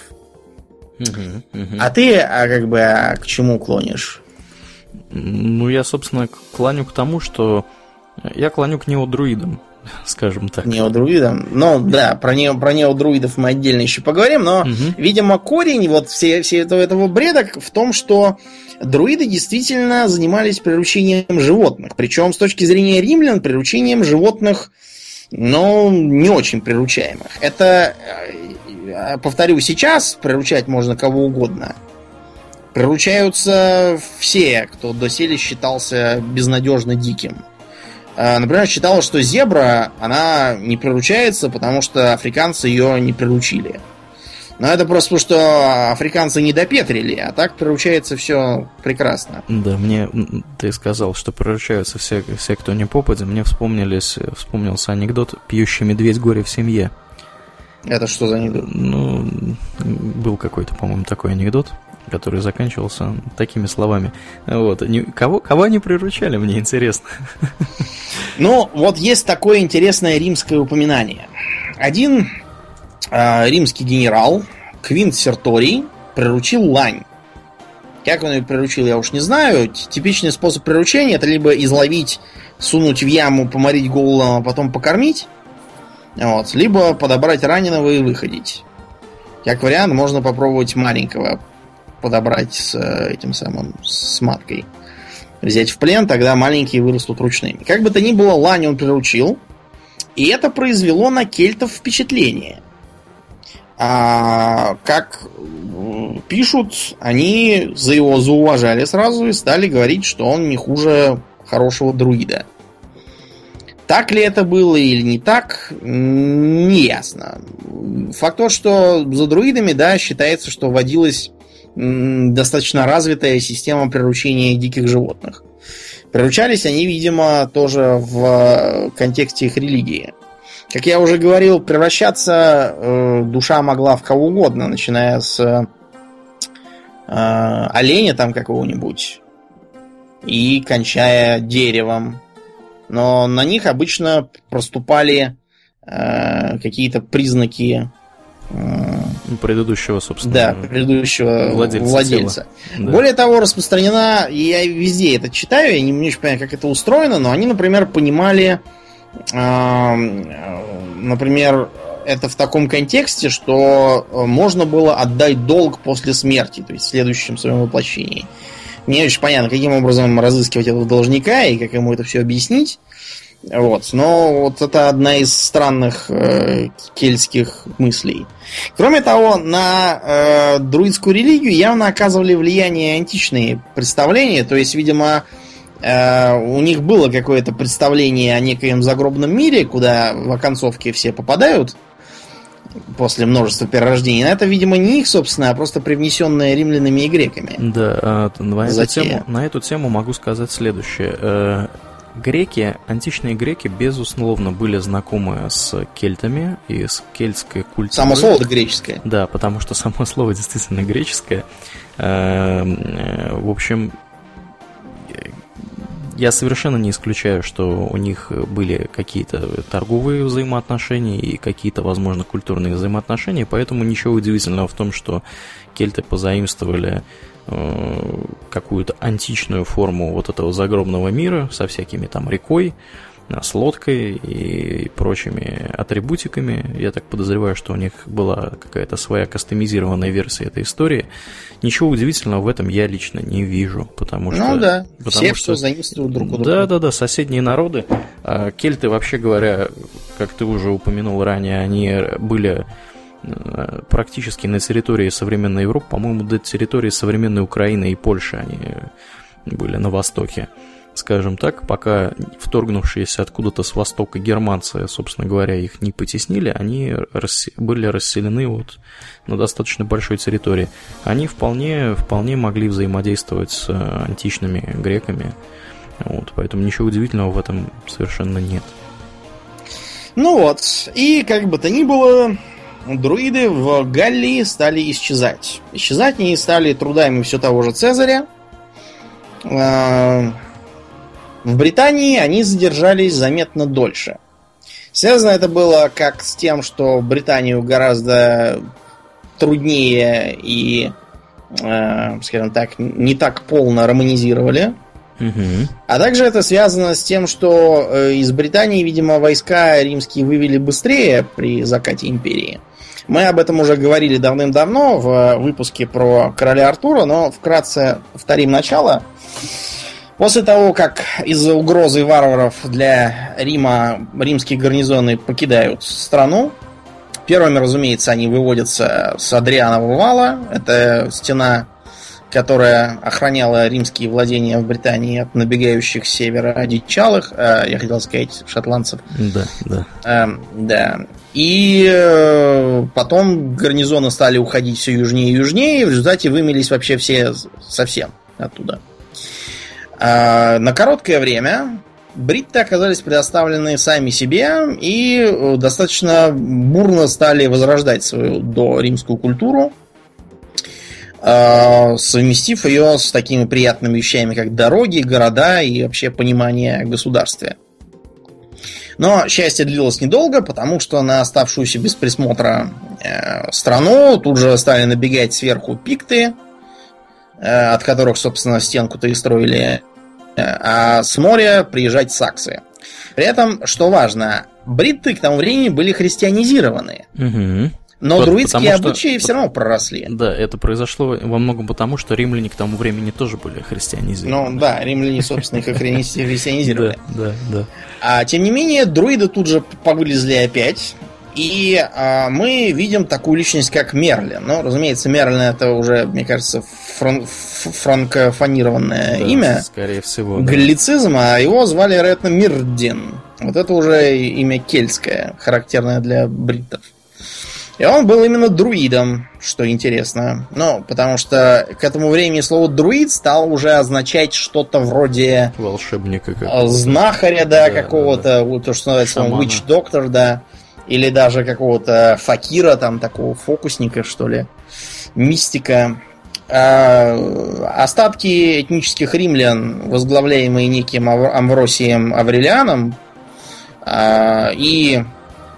А ты, а как бы, а к чему клонишь? Ну, я, собственно, клоню к тому, что я клоню к неодруидам, скажем так. Неодруидам? Ну, да, про, не, про неодруидов мы отдельно еще поговорим, но, угу. видимо, корень вот все, все этого, этого бреда в том, что друиды действительно занимались приручением животных. Причем, с точки зрения римлян, приручением животных, ну, не очень приручаемых. Это а, повторю, сейчас приручать можно кого угодно. Приручаются все, кто доселе считался безнадежно диким. А, например, считалось, что зебра, она не приручается, потому что африканцы ее не приручили. Но это просто потому, что африканцы не допетрили, а так приручается все прекрасно. Да, мне ты сказал, что приручаются все, все кто не попадет. Мне вспомнились, вспомнился анекдот «Пьющий медведь горе в семье». Это что за анекдот? Ну, был какой-то, по-моему, такой анекдот, который заканчивался такими словами. Вот. Кого, кого они приручали, мне интересно. Ну, вот есть такое интересное римское упоминание. Один э, римский генерал, Квинт Серторий, приручил лань. Как он ее приручил, я уж не знаю. Типичный способ приручения это либо изловить, сунуть в яму, поморить голодом, а потом покормить вот. Либо подобрать раненого и выходить. Как вариант, можно попробовать маленького подобрать с э, этим самым, с маткой. Взять в плен, тогда маленькие вырастут ручными. Как бы то ни было, лань он приручил. И это произвело на кельтов впечатление. А, как пишут, они за его зауважали сразу и стали говорить, что он не хуже хорошего друида. Так ли это было или не так, не ясно. Факт то, что за друидами, да, считается, что вводилась достаточно развитая система приручения диких животных. Приручались они, видимо, тоже в контексте их религии. Как я уже говорил, превращаться э, душа могла в кого угодно, начиная с э, оленя там какого-нибудь и кончая деревом, но на них обычно проступали э, какие-то признаки э, предыдущего, собственно, да, предыдущего владельца. владельца. Да. Более того, распространена, я везде это читаю, я не, не очень понимаю, как это устроено, но они, например, понимали, э, например, это в таком контексте, что можно было отдать долг после смерти, то есть в следующем своем воплощении. Не очень понятно, каким образом разыскивать этого должника и как ему это все объяснить. Вот. Но вот это одна из странных э, кельтских мыслей. Кроме того, на э, друидскую религию явно оказывали влияние античные представления. То есть, видимо, э, у них было какое-то представление о некоем загробном мире, куда в оконцовке все попадают после множества перерождений. Но это, видимо, не их, собственно, а просто привнесенное римлянами и греками. Да, а, на, эту тему, на эту тему могу сказать следующее. Э, греки, античные греки, безусловно, были знакомы с кельтами и с кельтской культурой. Само слово греческое. Да, потому что само слово действительно греческое. Э, э, в общем, я совершенно не исключаю, что у них были какие-то торговые взаимоотношения и какие-то, возможно, культурные взаимоотношения, поэтому ничего удивительного в том, что кельты позаимствовали э, какую-то античную форму вот этого загробного мира со всякими там рекой, с лодкой и прочими атрибутиками. Я так подозреваю, что у них была какая-то своя кастомизированная версия этой истории. Ничего удивительного в этом я лично не вижу, потому что... Ну да, потому все, что заимствуют друг у друга. Да, да, да, соседние народы. А кельты, вообще говоря, как ты уже упомянул ранее, они были э, практически на территории современной Европы, по-моему, до территории современной Украины и Польши они были на востоке скажем так, пока вторгнувшиеся откуда-то с востока германцы, собственно говоря, их не потеснили, они рассе- были расселены вот на достаточно большой территории. Они вполне, вполне могли взаимодействовать с э, античными греками, вот, поэтому ничего удивительного в этом совершенно нет. Ну вот, и как бы то ни было, друиды в Галлии стали исчезать. Исчезать они стали трудами все того же Цезаря, а, в Британии они задержались заметно дольше. Связано это было как с тем, что Британию гораздо труднее и, э, скажем так, не так полно романизировали. Угу. А также это связано с тем, что э, из Британии, видимо, войска римские вывели быстрее при закате империи. Мы об этом уже говорили давным-давно в выпуске про короля Артура, но вкратце повторим начало. После того, как из-за угрозы варваров для Рима римские гарнизоны покидают страну, первыми, разумеется, они выводятся с Адрианового вала. Это стена, которая охраняла римские владения в Британии от набегающих с севера одичалых, э, я хотел сказать, шотландцев. Да, да. Э, да. И э, потом гарнизоны стали уходить все южнее и южнее, и в результате вымелись вообще все совсем оттуда. А, на короткое время бритты оказались предоставлены сами себе и э, достаточно бурно стали возрождать свою доримскую культуру, а, совместив ее с такими приятными вещами, как дороги, города и вообще понимание о государстве. Но счастье длилось недолго, потому что на оставшуюся без присмотра э, страну тут же стали набегать сверху пикты, э, от которых, собственно, стенку-то и строили а с моря приезжать саксы. При этом, что важно, бритты к тому времени были христианизированы. Угу. Но вот друидские обычаи что, все равно проросли. Да, это произошло во многом потому, что римляне к тому времени тоже были христианизированы. Ну да, римляне, собственно, их христианизировали. Да, да, да. А тем не менее, друиды тут же повылезли опять. И а, мы видим такую личность, как Мерлин. Ну, разумеется, Мерлин это уже, мне кажется, фран франкофонированное да, имя. Скорее всего. Галлицизм, да. а его звали, вероятно, Мирдин. Вот это уже имя кельтское, характерное для бриттов. И он был именно друидом, что интересно. Ну, потому что к этому времени слово друид стало уже означать что-то вроде... Волшебника какого-то. Знахаря, да, да какого-то, да, да. то, что называется, witch doctor, да или даже какого-то факира, там, такого фокусника, что ли, мистика. А остатки этнических римлян, возглавляемые неким Амвросием Аврелианом, а, и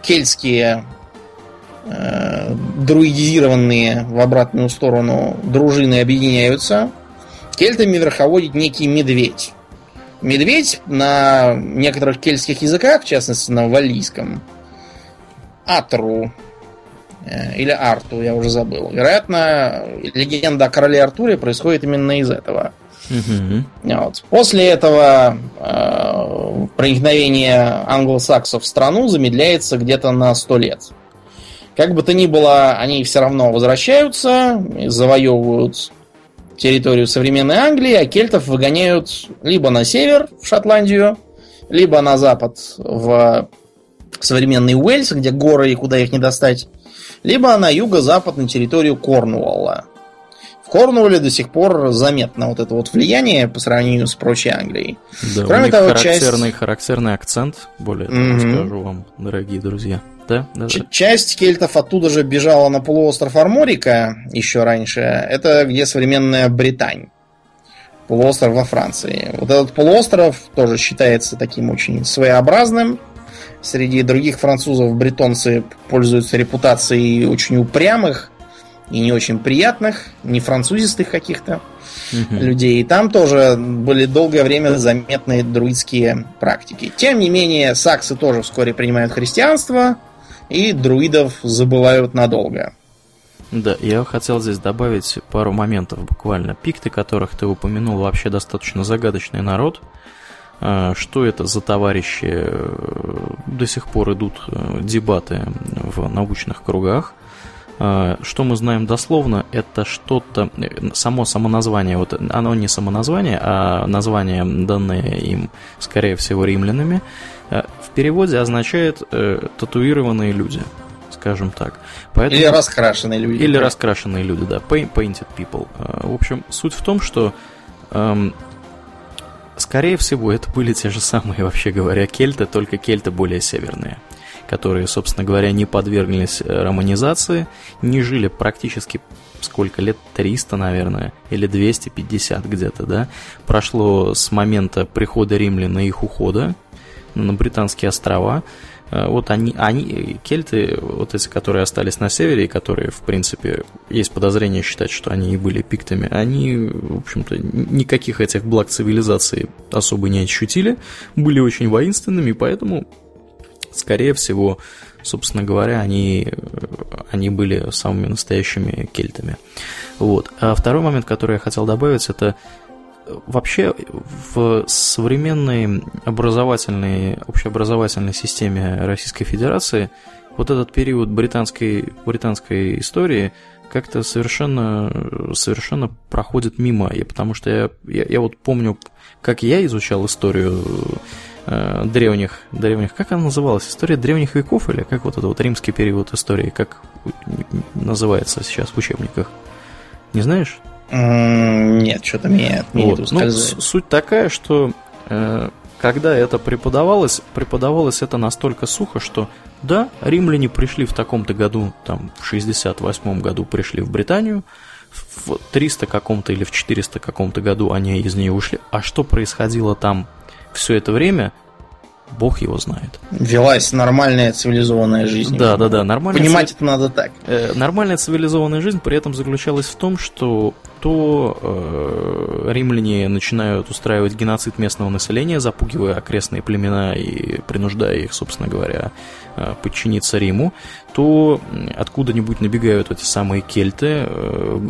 кельтские а, друидизированные в обратную сторону дружины объединяются. Кельтами верховодит некий медведь. Медведь на некоторых кельтских языках, в частности на валлийском, Атру. Э, или Арту, я уже забыл. Вероятно, легенда о короле Артуре происходит именно из этого. Угу. Вот. После этого э, проникновение англосаксов в страну замедляется где-то на 100 лет. Как бы то ни было, они все равно возвращаются, завоевывают территорию современной Англии, а кельтов выгоняют либо на север, в Шотландию, либо на запад, в современный Уэльс, где горы и куда их не достать, либо на юго-запад, на территорию Корнуолла. В Корнуолле до сих пор заметно вот это вот влияние по сравнению с прочей Англией. Да, Кроме того, характерный, часть... характерный акцент, более того, mm-hmm. скажу вам, дорогие друзья. Да, да, да. Часть кельтов оттуда же бежала на полуостров Арморика еще раньше. Это где современная Британь. Полуостров во Франции. Вот этот полуостров тоже считается таким очень своеобразным. Среди других французов бретонцы пользуются репутацией очень упрямых и не очень приятных, не французистых каких-то угу. людей. И там тоже были долгое время заметны друидские практики. Тем не менее, саксы тоже вскоре принимают христианство, и друидов забывают надолго. Да, я хотел здесь добавить пару моментов буквально. Пикты, которых ты упомянул, вообще достаточно загадочный народ. А, что это за товарищи? До сих пор идут э, дебаты в научных кругах. А, что мы знаем дословно, это что-то, э, само самоназвание, вот оно не самоназвание, а название, данное им, скорее всего, римлянами, э, в переводе означает э, татуированные люди, скажем так. Поэтому... Или раскрашенные люди. Или раскрашенные люди, да, painted people. В общем, суть в том, что эм, скорее всего, это были те же самые, вообще говоря, кельты, только кельты более северные которые, собственно говоря, не подверглись э, романизации, не жили практически сколько лет, 300, наверное, или 250 где-то, да, прошло с момента прихода римлян и их ухода на британские острова, вот они, они, кельты, вот эти, которые остались на севере, и которые, в принципе, есть подозрение считать, что они и были пиктами, они, в общем-то, никаких этих благ цивилизации особо не ощутили, были очень воинственными, поэтому скорее всего, собственно говоря, они, они были самыми настоящими кельтами. Вот. А второй момент, который я хотел добавить, это вообще в современной образовательной, общеобразовательной системе Российской Федерации вот этот период британской, британской истории как-то совершенно, совершенно проходит мимо. И потому что я, я, я вот помню, как я изучал историю э, древних, древних, как она называлась? История древних веков или как вот это вот римский период истории, как называется сейчас в учебниках? Не знаешь? Нет, что-то мне вот. ну, Суть такая, что э, когда это преподавалось, преподавалось это настолько сухо, что да, римляне пришли в таком-то году, там, в 68 году пришли в Британию, в 300 каком-то или в 400 каком-то году они из нее ушли. А что происходило там все это время, Бог его знает. Велась нормальная цивилизованная жизнь. Да, да, да, нормальная. Понимать цив... это надо так. Э, нормальная цивилизованная жизнь при этом заключалась в том, что то э, римляне начинают устраивать геноцид местного населения, запугивая окрестные племена и принуждая их, собственно говоря, э, подчиниться Риму, то откуда-нибудь набегают эти самые кельты, э,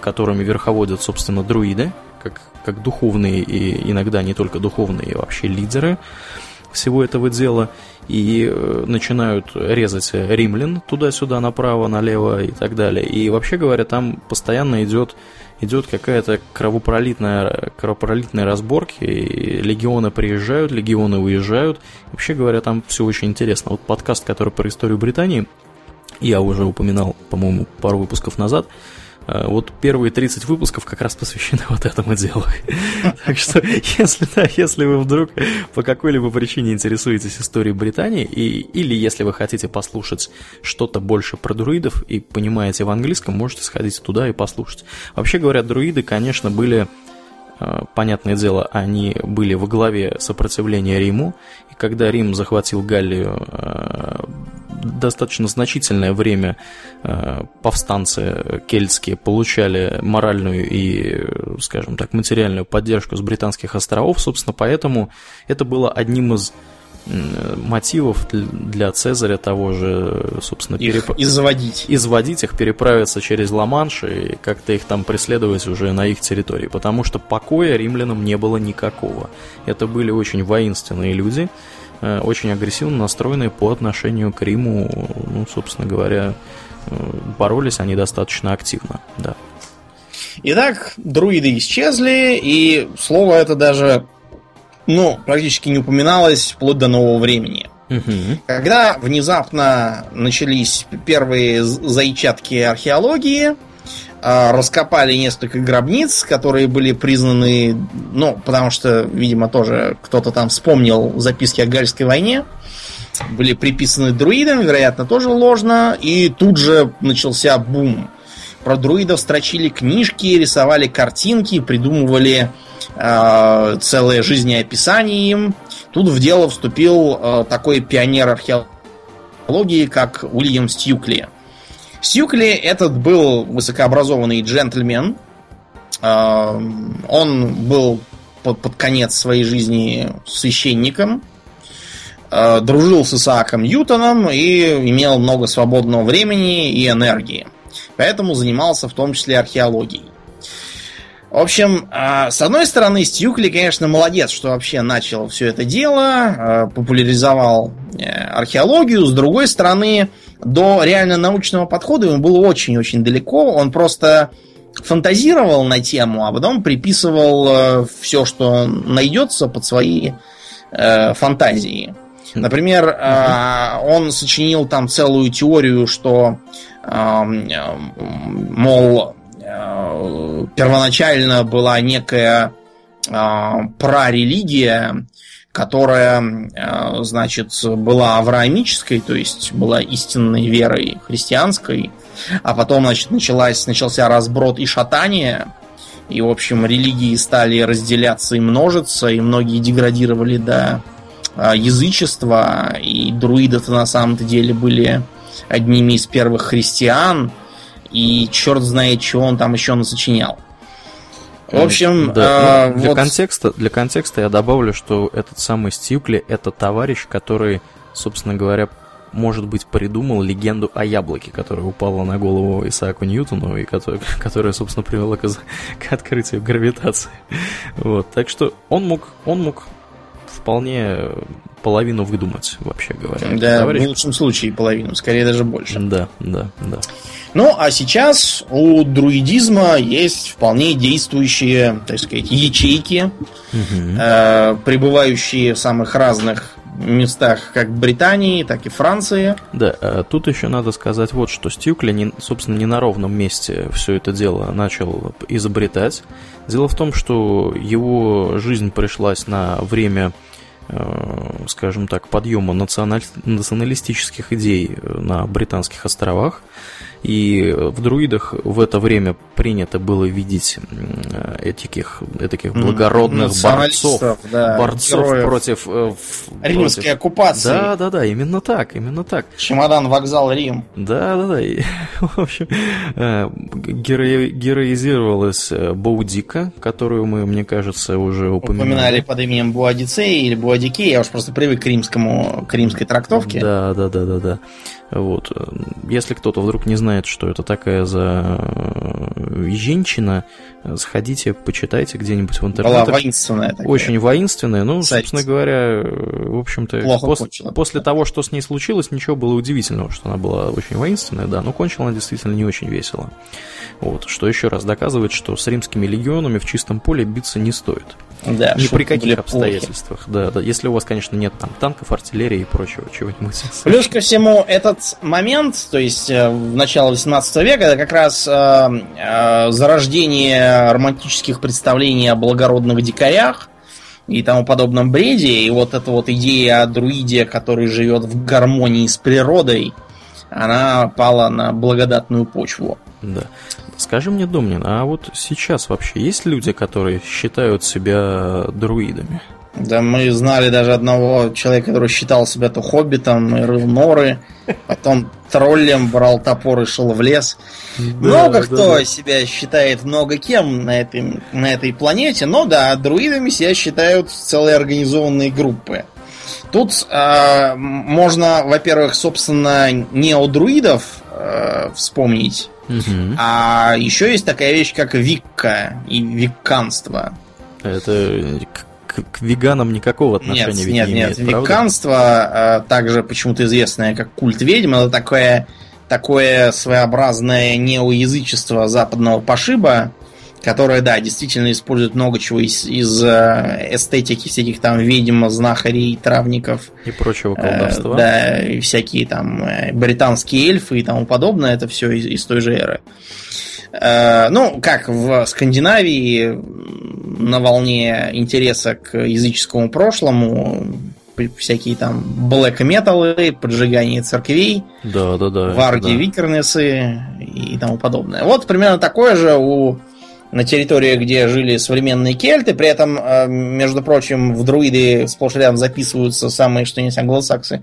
которыми верховодят, собственно, друиды, как, как духовные и иногда не только духовные, вообще лидеры всего этого дела и э, начинают резать римлян туда-сюда, направо, налево и так далее. И вообще говоря, там постоянно идет, идет какая-то кровопролитная, кровопролитная разборки, и легионы приезжают, легионы уезжают. Вообще говоря, там все очень интересно. Вот подкаст, который про историю Британии, я уже упоминал, по-моему, пару выпусков назад, вот первые 30 выпусков как раз посвящены вот этому делу. Так что, если, да, если вы вдруг по какой-либо причине интересуетесь историей Британии, и, или если вы хотите послушать что-то больше про друидов и понимаете в английском, можете сходить туда и послушать. Вообще говоря, друиды, конечно, были а, понятное дело, они были во главе сопротивления Риму, когда Рим захватил Галлию, а, достаточно значительное время а, повстанцы кельтские получали моральную и, скажем так, материальную поддержку с британских островов, собственно, поэтому это было одним из мотивов для Цезаря того же, собственно, их переп... изводить. изводить их, переправиться через Ла-Манш и как-то их там преследовать уже на их территории, потому что покоя римлянам не было никакого. Это были очень воинственные люди, э, очень агрессивно настроенные по отношению к Риму, ну, собственно говоря, э, боролись они достаточно активно, да. Итак, друиды исчезли, и слово это даже, ну, практически не упоминалось вплоть до нового времени. Угу. Когда внезапно начались первые зайчатки археологии, а, раскопали несколько гробниц, которые были признаны, ну, потому что, видимо, тоже кто-то там вспомнил записки о Гальской войне, были приписаны друидам, вероятно, тоже ложно, и тут же начался бум. Про друидов строчили книжки, рисовали картинки, придумывали э, целое жизнеописание им. Тут в дело вступил э, такой пионер археологии, как Уильям Стюкли. Стюкли этот был высокообразованный джентльмен. Э, он был под, под конец своей жизни священником. Дружил с Исааком Ньютоном и имел много свободного времени и энергии. Поэтому занимался в том числе археологией. В общем, а, с одной стороны, Стюкли, конечно, молодец, что вообще начал все это дело, а, популяризовал э, археологию. С другой стороны, до реально научного подхода ему было очень-очень далеко. Он просто фантазировал на тему, а потом приписывал э, все, что найдется под свои э, фантазии. Например, э, он сочинил там целую теорию, что, э, мол, Э, первоначально была некая э, прарелигия, которая, э, значит, была авраамической, то есть была истинной верой христианской, а потом, значит, началась, начался разброд и шатание, и, в общем, религии стали разделяться и множиться, и многие деградировали до язычества, и друиды-то на самом-то деле были одними из первых христиан – и черт знает, чего он там еще насочинял. В общем, да. э, для, вот... контекста, для контекста я добавлю, что этот самый Стюкли это товарищ, который, собственно говоря, может быть, придумал легенду о яблоке, которая упала на голову Исааку Ньютону и которая, которая собственно, привела к, к открытию гравитации. Вот, так что он мог, он мог вполне половину выдумать, вообще говоря. Да, Товарищ... в лучшем случае половину, скорее даже больше. Да, да, да. Ну, а сейчас у друидизма есть вполне действующие, так сказать, ячейки, угу. э, пребывающие в самых разных местах как Британии, так и Франции. Да, э, тут еще надо сказать вот, что Стюкли, не, собственно, не на ровном месте все это дело начал изобретать. Дело в том, что его жизнь пришлась на время Э, скажем так, подъема националистических идей на Британских островах. И в друидах в это время принято было видеть этих, этих благородных борцов, да, борцов героев. против... Э, Римской против... оккупации. Да, да, да, именно так, именно так. Чемодан, вокзал, Рим. Да, да, да. И, в общем, э, геро... героизировалась э, Боудика, которую мы, мне кажется, уже упоминали. Упоминали под именем Буадицей или Буадикей, я уж просто привык к римскому, к римской трактовке. Да, да, да, да, да. Вот. Если кто-то вдруг не знает, что это такая за э, женщина, сходите, почитайте где-нибудь в интернете. Была воинственная такая. Очень воинственная. Ну, Сайт. собственно говоря, в общем-то, пос- после того, что с ней случилось, ничего было удивительного, что она была очень воинственная, да, но кончила она действительно не очень весело. Вот. Что еще раз доказывает, что с римскими легионами в чистом поле биться не стоит. Да, Ни при каких обстоятельствах. Да, да. Если у вас, конечно, нет там танков, артиллерии и прочего чего-нибудь. Плюс ко всему, этот момент, то есть э, в начало 18 века, это как раз э, э, зарождение романтических представлений о благородных дикарях и тому подобном бреде. И вот эта вот идея о друиде, который живет в гармонии с природой, она пала на благодатную почву. Да. Скажи мне, Домнин, а вот сейчас вообще есть люди, которые считают себя друидами? Да мы знали даже одного человека, который считал себя то хоббитом и рыл норы, потом троллем брал топор и шел в лес. много да, кто да. себя считает много кем на этой, на этой планете, но да, друидами себя считают целые организованные группы. Тут э, можно, во-первых, собственно, неодруидов э, вспомнить, Угу. А еще есть такая вещь, как викка и викканство. Это к, к веганам никакого отношения нет, ведь нет, не нет. имеет, Веканство, а, также почему-то известное как культ ведьм, это такое, такое своеобразное неоязычество западного пошиба, которая, да, действительно использует много чего из, из э, эстетики всяких там ведьм, знахарей, травников. И прочего колдовства. Э, да, и всякие там э, британские эльфы и тому подобное, это все из, из той же эры. Э, ну, как в Скандинавии на волне интереса к языческому прошлому всякие там блэк металлы, поджигание церквей, да, да, да, варги, да. викернесы и тому подобное. Вот примерно такое же у на территории, где жили современные кельты, при этом, э, между прочим, в друиды сплошь рядом записываются самые, что не англосаксы,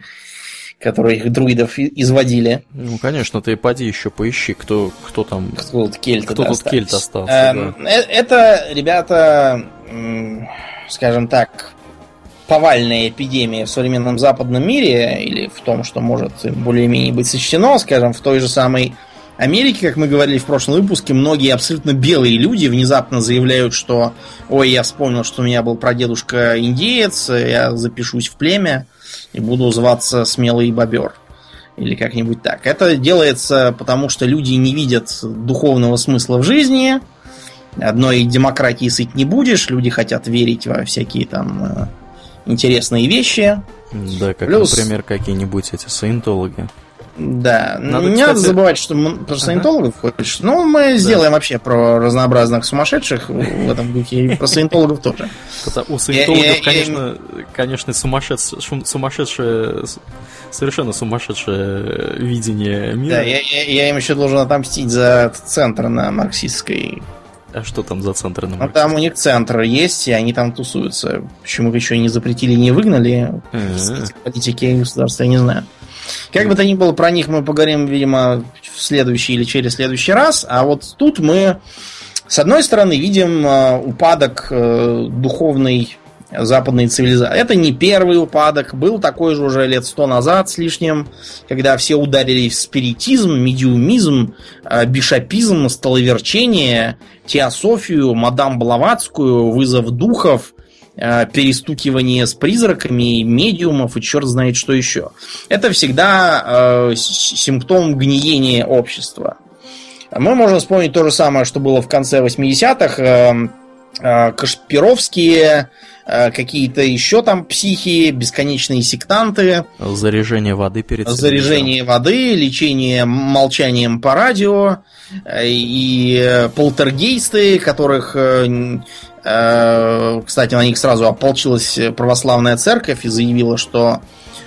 которые их друидов изводили. Ну, конечно, ты поди еще поищи, кто, кто там... Кто тут кельт, кто тут кельт остался. Эм, да. Э, это, ребята, скажем так, повальная эпидемия в современном западном мире, или в том, что может более-менее быть сочтено, скажем, в той же самой Америке, как мы говорили в прошлом выпуске, многие абсолютно белые люди внезапно заявляют, что «Ой, я вспомнил, что у меня был прадедушка индеец, я запишусь в племя и буду зваться Смелый Бобер». Или как-нибудь так. Это делается потому, что люди не видят духовного смысла в жизни. Одной демократии сыть не будешь. Люди хотят верить во всякие там э, интересные вещи. Да, как, Плюс... например, какие-нибудь эти саентологи. Да, надо, не кстати... надо забывать, что мы про саентологов ага. хочешь. Ну, мы да. сделаем вообще про разнообразных сумасшедших в этом духе, и про саентологов тоже. У саентологов, конечно, конечно, сумасшедшее, совершенно сумасшедшее видение мира. Да, я им еще должен отомстить за центр на марксистской а что там за центр на Ну, там у них центр есть, и они там тусуются. Почему их еще не запретили, не выгнали? Политики государства, я не знаю. Как бы то ни было, про них мы поговорим, видимо, в следующий или через следующий раз. А вот тут мы, с одной стороны, видим э, упадок э, духовной западной цивилизации. Это не первый упадок, был такой же уже лет сто назад с лишним, когда все ударились в спиритизм, медиумизм, э, бишопизм, столоверчение, теософию, мадам Блаватскую, вызов духов, перестукивание с призраками, медиумов и черт знает что еще. Это всегда э, симптом гниения общества. Мы можем вспомнить то же самое, что было в конце 80-х. Э, э, Кашпировские, э, какие-то еще там психи, бесконечные сектанты. Заряжение воды перед Заряжение воды, лечение молчанием по радио э, и полтергейсты, которых Э, кстати, на них сразу ополчилась православная церковь и заявила, что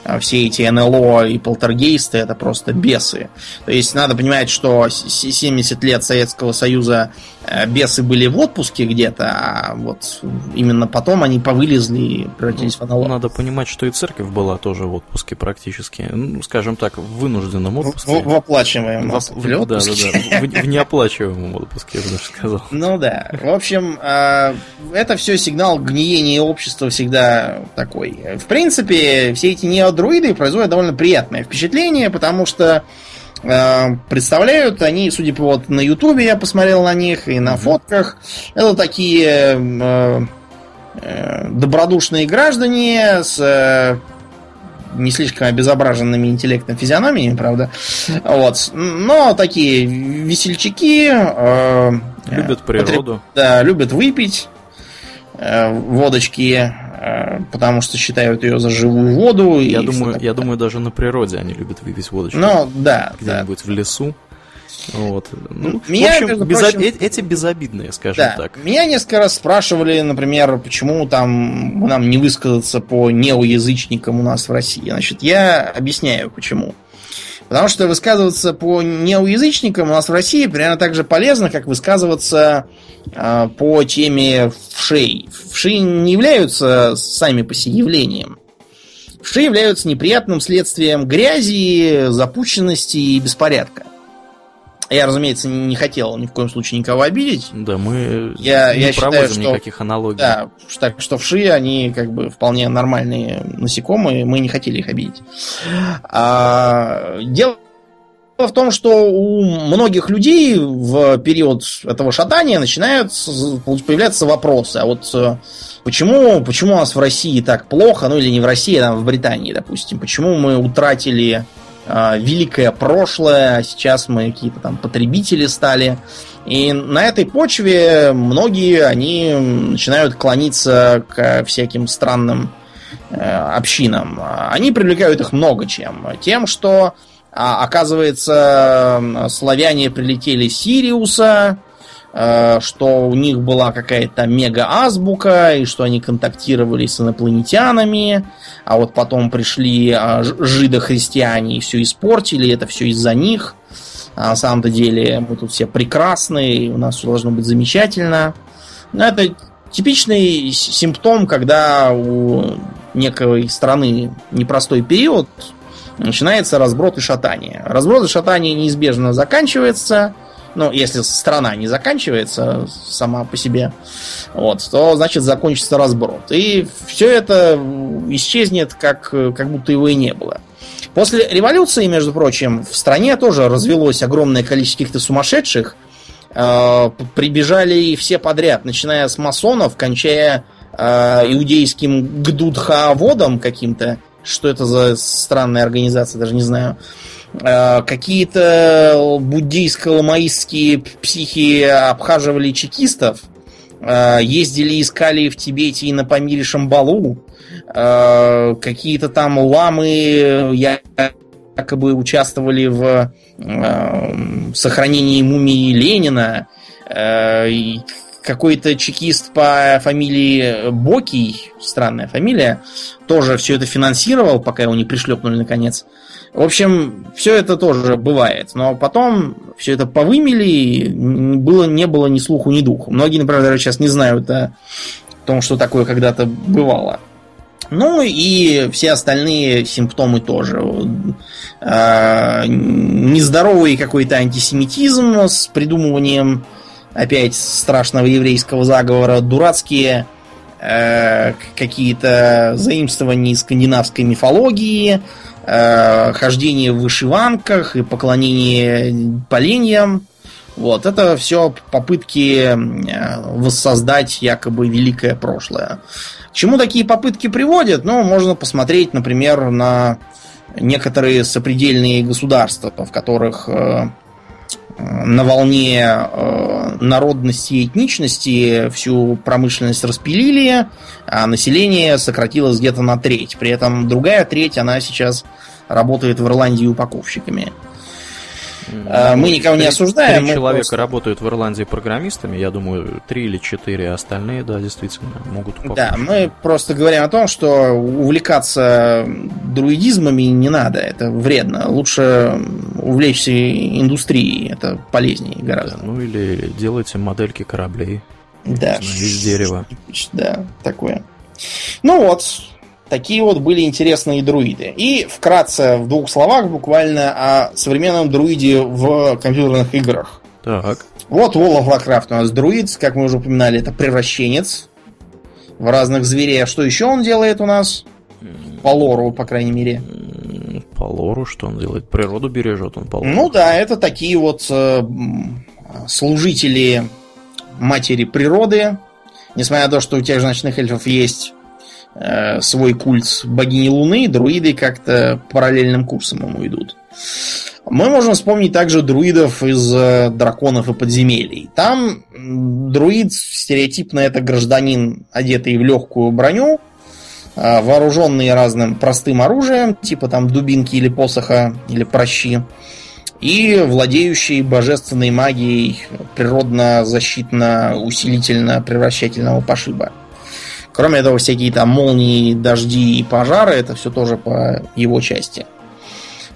а все эти НЛО и полтергейсты это просто бесы. То есть надо понимать, что 70 лет Советского Союза э, бесы были в отпуске где-то, а вот именно потом они повылезли и превратились в НЛО. Надо понимать, что и церковь была тоже в отпуске практически. Ну, скажем так, в вынужденном отпуске. В, в оплачиваемом в, в, в, да, да, да. В, в неоплачиваемом отпуске, я бы даже сказал. Ну да. В общем, э, это все сигнал гниения общества всегда такой. В принципе, все эти неоднозначные друиды производят довольно приятное впечатление, потому что э, представляют они, судя по вот на Ютубе я посмотрел на них и на фотках, это такие э, э, добродушные граждане с э, не слишком обезображенными интеллектом физиономиями, правда. Вот. Но такие весельчаки. Э, любят природу. Потреб... Да, любят выпить э, водочки Э, потому что считают ее за живую воду. Я, думаю, я думаю, даже на природе они любят выпить водочку. Ну, да. Где-нибудь да. в лесу. Вот. Ну, Меня, в общем, безо... прочим, эти безобидные, скажем да, так. Меня несколько раз спрашивали, например, почему там нам не высказаться по неоязычникам у нас в России. Значит, я объясняю, почему. Потому что высказываться по неоязычникам у нас в России примерно так же полезно, как высказываться э, по теме вшей. Вши не являются сами по себе явлением. Вши являются неприятным следствием грязи, запущенности и беспорядка. Я, разумеется, не хотел ни в коем случае никого обидеть. Да, мы я, не я проводим считаю, что, никаких аналогий. Да, так что вши, они как бы вполне нормальные насекомые, мы не хотели их обидеть. А, дело в том, что у многих людей в период этого шатания начинают появляться вопросы. А вот э, почему, почему у нас в России так плохо, ну или не в России, а в Британии, допустим, почему мы утратили великое прошлое, а сейчас мы какие-то там потребители стали И на этой почве многие, они начинают клониться к всяким странным э, общинам. Они привлекают их много чем. Тем, что, а, оказывается, славяне прилетели с Сириуса, что у них была какая-то мега-азбука, и что они контактировали с инопланетянами, а вот потом пришли а, жидохристиане и все испортили, это все из-за них. А на самом-то деле мы тут все прекрасны, у нас все должно быть замечательно. Но это типичный симптом, когда у некой страны непростой период начинается разброд и шатание. Разброд и шатание неизбежно заканчивается. Ну, если страна не заканчивается сама по себе, вот, то значит закончится разброд. И все это исчезнет, как, как будто его и не было. После революции, между прочим, в стране тоже развелось огромное количество каких-то сумасшедших. Э, прибежали все подряд, начиная с масонов, кончая э, иудейским гдудхааводом каким-то. Что это за странная организация, даже не знаю. Э, какие-то буддийско-ламаистские психи обхаживали чекистов. Э, ездили, искали в Тибете и на Памире Шамбалу. Э, какие-то там ламы якобы участвовали в сохранении мумии Ленина. Какой-то чекист по фамилии Бокий, странная фамилия, тоже все это финансировал, пока его не пришлепнули наконец. В общем, все это тоже бывает. Но потом все это повымели, было, не было ни слуху, ни духу. Многие, например, даже сейчас не знают о том, что такое когда-то бывало. Ну и все остальные симптомы тоже. Э, нездоровый какой-то антисемитизм с придумыванием опять страшного еврейского заговора, дурацкие э, какие-то заимствования скандинавской мифологии, э, хождение в вышиванках и поклонение поленьям. Вот, это все попытки воссоздать якобы великое прошлое чему такие попытки приводят? Ну, можно посмотреть, например, на некоторые сопредельные государства, в которых э, на волне э, народности и этничности всю промышленность распилили, а население сократилось где-то на треть. При этом другая треть, она сейчас работает в Ирландии упаковщиками. А, мы никого не осуждаем. Три человека просто... работают в Ирландии программистами, я думаю, три или четыре остальные, да, действительно, могут Да, мы просто говорим о том, что увлекаться друидизмами не надо, это вредно. Лучше увлечься индустрией, это полезнее гораздо. Да, ну или делайте модельки кораблей. Да. Из дерева. Да, такое. Ну вот, Такие вот были интересные друиды. И вкратце, в двух словах буквально о современном друиде в компьютерных играх. Так. Вот World of Warcraft у нас друид, как мы уже упоминали, это превращенец в разных зверей. А что еще он делает у нас? По лору, по крайней мере. По лору что он делает? Природу бережет он по лору. Ну да, это такие вот э, служители матери природы. Несмотря на то, что у тех же ночных эльфов есть Э, свой культ богини Луны, друиды как-то параллельным курсом ему идут. Мы можем вспомнить также друидов из э, драконов и подземелий. Там друид стереотипно это гражданин, одетый в легкую броню, э, вооруженный разным простым оружием, типа там дубинки или посоха, или прощи, и владеющий божественной магией природно-защитно-усилительно-превращательного пошиба. Кроме этого, всякие там молнии, дожди и пожары, это все тоже по его части.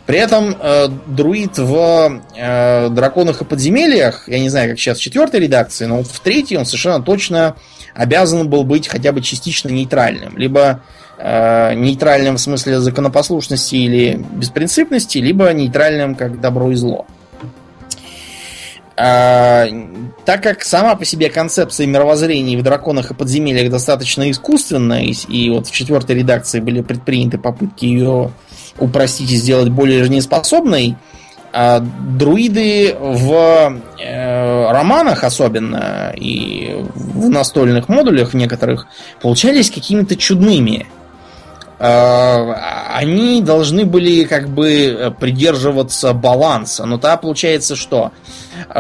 При этом э, друид в э, драконах и подземельях, я не знаю, как сейчас в четвертой редакции, но в третьей он совершенно точно обязан был быть хотя бы частично нейтральным. Либо э, нейтральным в смысле законопослушности или беспринципности, либо нейтральным как добро и зло. А, так как сама по себе концепция мировоззрения в драконах и подземельях достаточно искусственная, и, и вот в четвертой редакции были предприняты попытки ее упростить и сделать более жизнеспособной, а друиды в э, романах особенно и в настольных модулях некоторых получались какими-то чудными. Они должны были как бы придерживаться баланса. Но тогда получается что?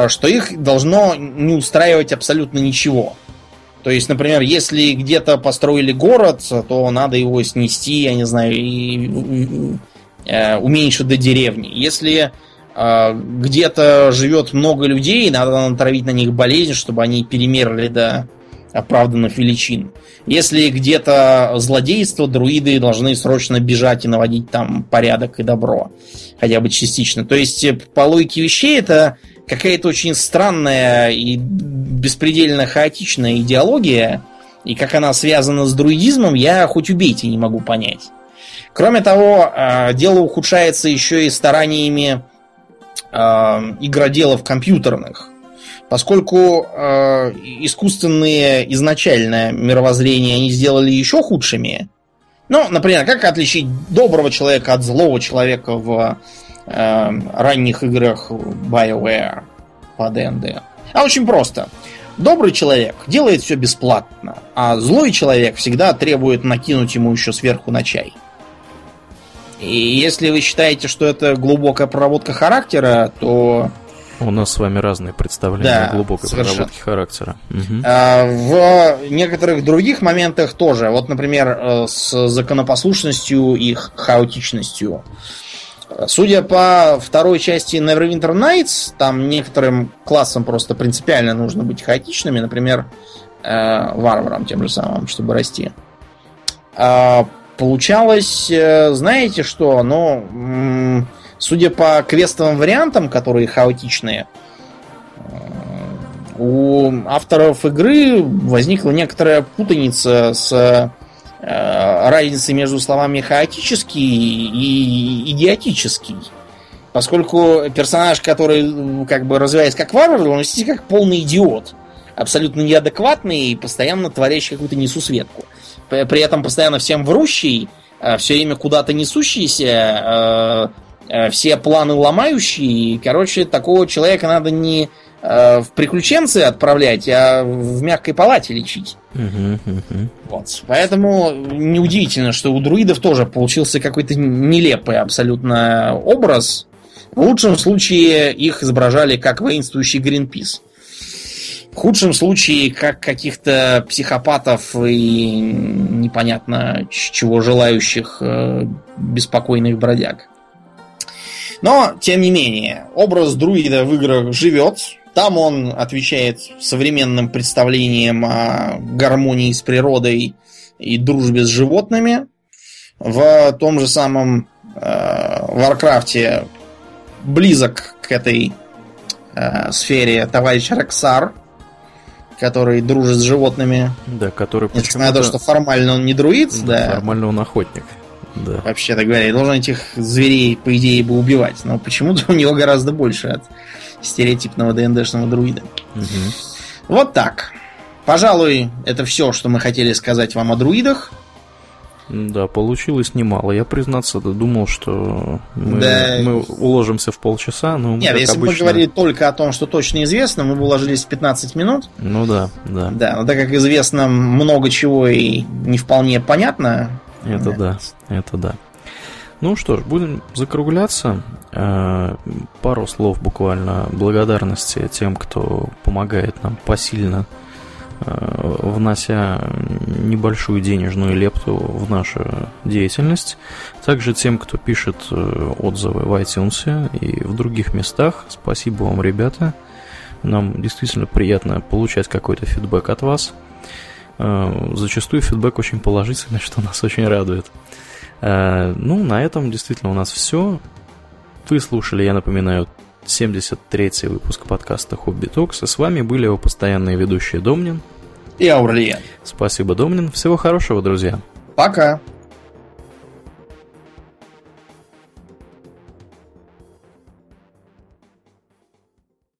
Что их должно не устраивать абсолютно ничего. То есть, например, если где-то построили город, то надо его снести, я не знаю, и, уменьшить до деревни. Если э, где-то живет много людей, надо натравить на них болезнь, чтобы они перемерли до оправданных величин. Если где-то злодейство, друиды должны срочно бежать и наводить там порядок и добро. Хотя бы частично. То есть, э, по логике вещей, это какая-то очень странная и беспредельно хаотичная идеология. И как она связана с друидизмом, я хоть убейте не могу понять. Кроме того, э, дело ухудшается еще и стараниями э, игроделов компьютерных. Поскольку э, искусственные изначальное мировоззрение они сделали еще худшими. Ну, например, как отличить доброго человека от злого человека в э, ранних играх BioWare по ДНД? А очень просто. Добрый человек делает все бесплатно, а злой человек всегда требует накинуть ему еще сверху на чай. И если вы считаете, что это глубокая проработка характера, то у нас с вами разные представления да, о глубокой совершенно. проработке характера. Угу. в некоторых других моментах тоже. Вот, например, э, с законопослушностью и хаотичностью. Судя по второй части Neverwinter Nights, там некоторым классам просто принципиально нужно быть хаотичными, например, э, варварам тем же самым, чтобы расти. А, получалось, э, знаете что, ну, Судя по квестовым вариантам, которые хаотичные, у авторов игры возникла некоторая путаница с э, разницей между словами хаотический и идиотический. Поскольку персонаж, который как бы развивается как варвар, он действительно как полный идиот. Абсолютно неадекватный и постоянно творящий какую-то несусветку. При этом постоянно всем врущий, э, все время куда-то несущийся, э, Э, все планы ломающие. И, короче, такого человека надо не э, в приключенцы отправлять, а в мягкой палате лечить. Вот. Поэтому неудивительно, что у друидов тоже получился какой-то нелепый абсолютно образ. В лучшем случае их изображали как воинствующий Гринпис. В худшем случае, как каких-то психопатов и непонятно чего желающих э, беспокойных бродяг. Но, тем не менее, образ друида в играх живет. Там он отвечает современным представлениям о гармонии с природой и дружбе с животными. В том же самом э, Варкрафте близок к этой э, сфере товарищ Рексар, который дружит с животными. Да, который Несмотря на то, что формально он не друид, да. Формально он охотник. Да. Вообще-то говоря, и должен этих зверей, по идее, бы убивать. Но почему-то у него гораздо больше от стереотипного ДНДшного друида. Угу. Вот так. Пожалуй, это все, что мы хотели сказать вам о друидах. Да, получилось немало. Я, признаться, думал, что мы, да. мы уложимся в полчаса, но Нет, если обычно... бы мы говорили только о том, что точно известно, мы бы уложились в 15 минут. Ну да, да. Да, но так как известно много чего и не вполне понятно, это да, это да. Ну что ж, будем закругляться. Э, пару слов буквально благодарности тем, кто помогает нам посильно, э, внося небольшую денежную лепту в нашу деятельность. Также тем, кто пишет э, отзывы в iTunes и в других местах. Спасибо вам, ребята. Нам действительно приятно получать какой-то фидбэк от вас. Э, зачастую фидбэк очень положительный, что нас очень радует. Э, ну, на этом действительно у нас все. Вы слушали, я напоминаю, 73-й выпуск подкаста Хобби Токс. И с вами были его постоянные ведущие Домнин и Аурлиен. Спасибо, Домнин. Всего хорошего, друзья. Пока.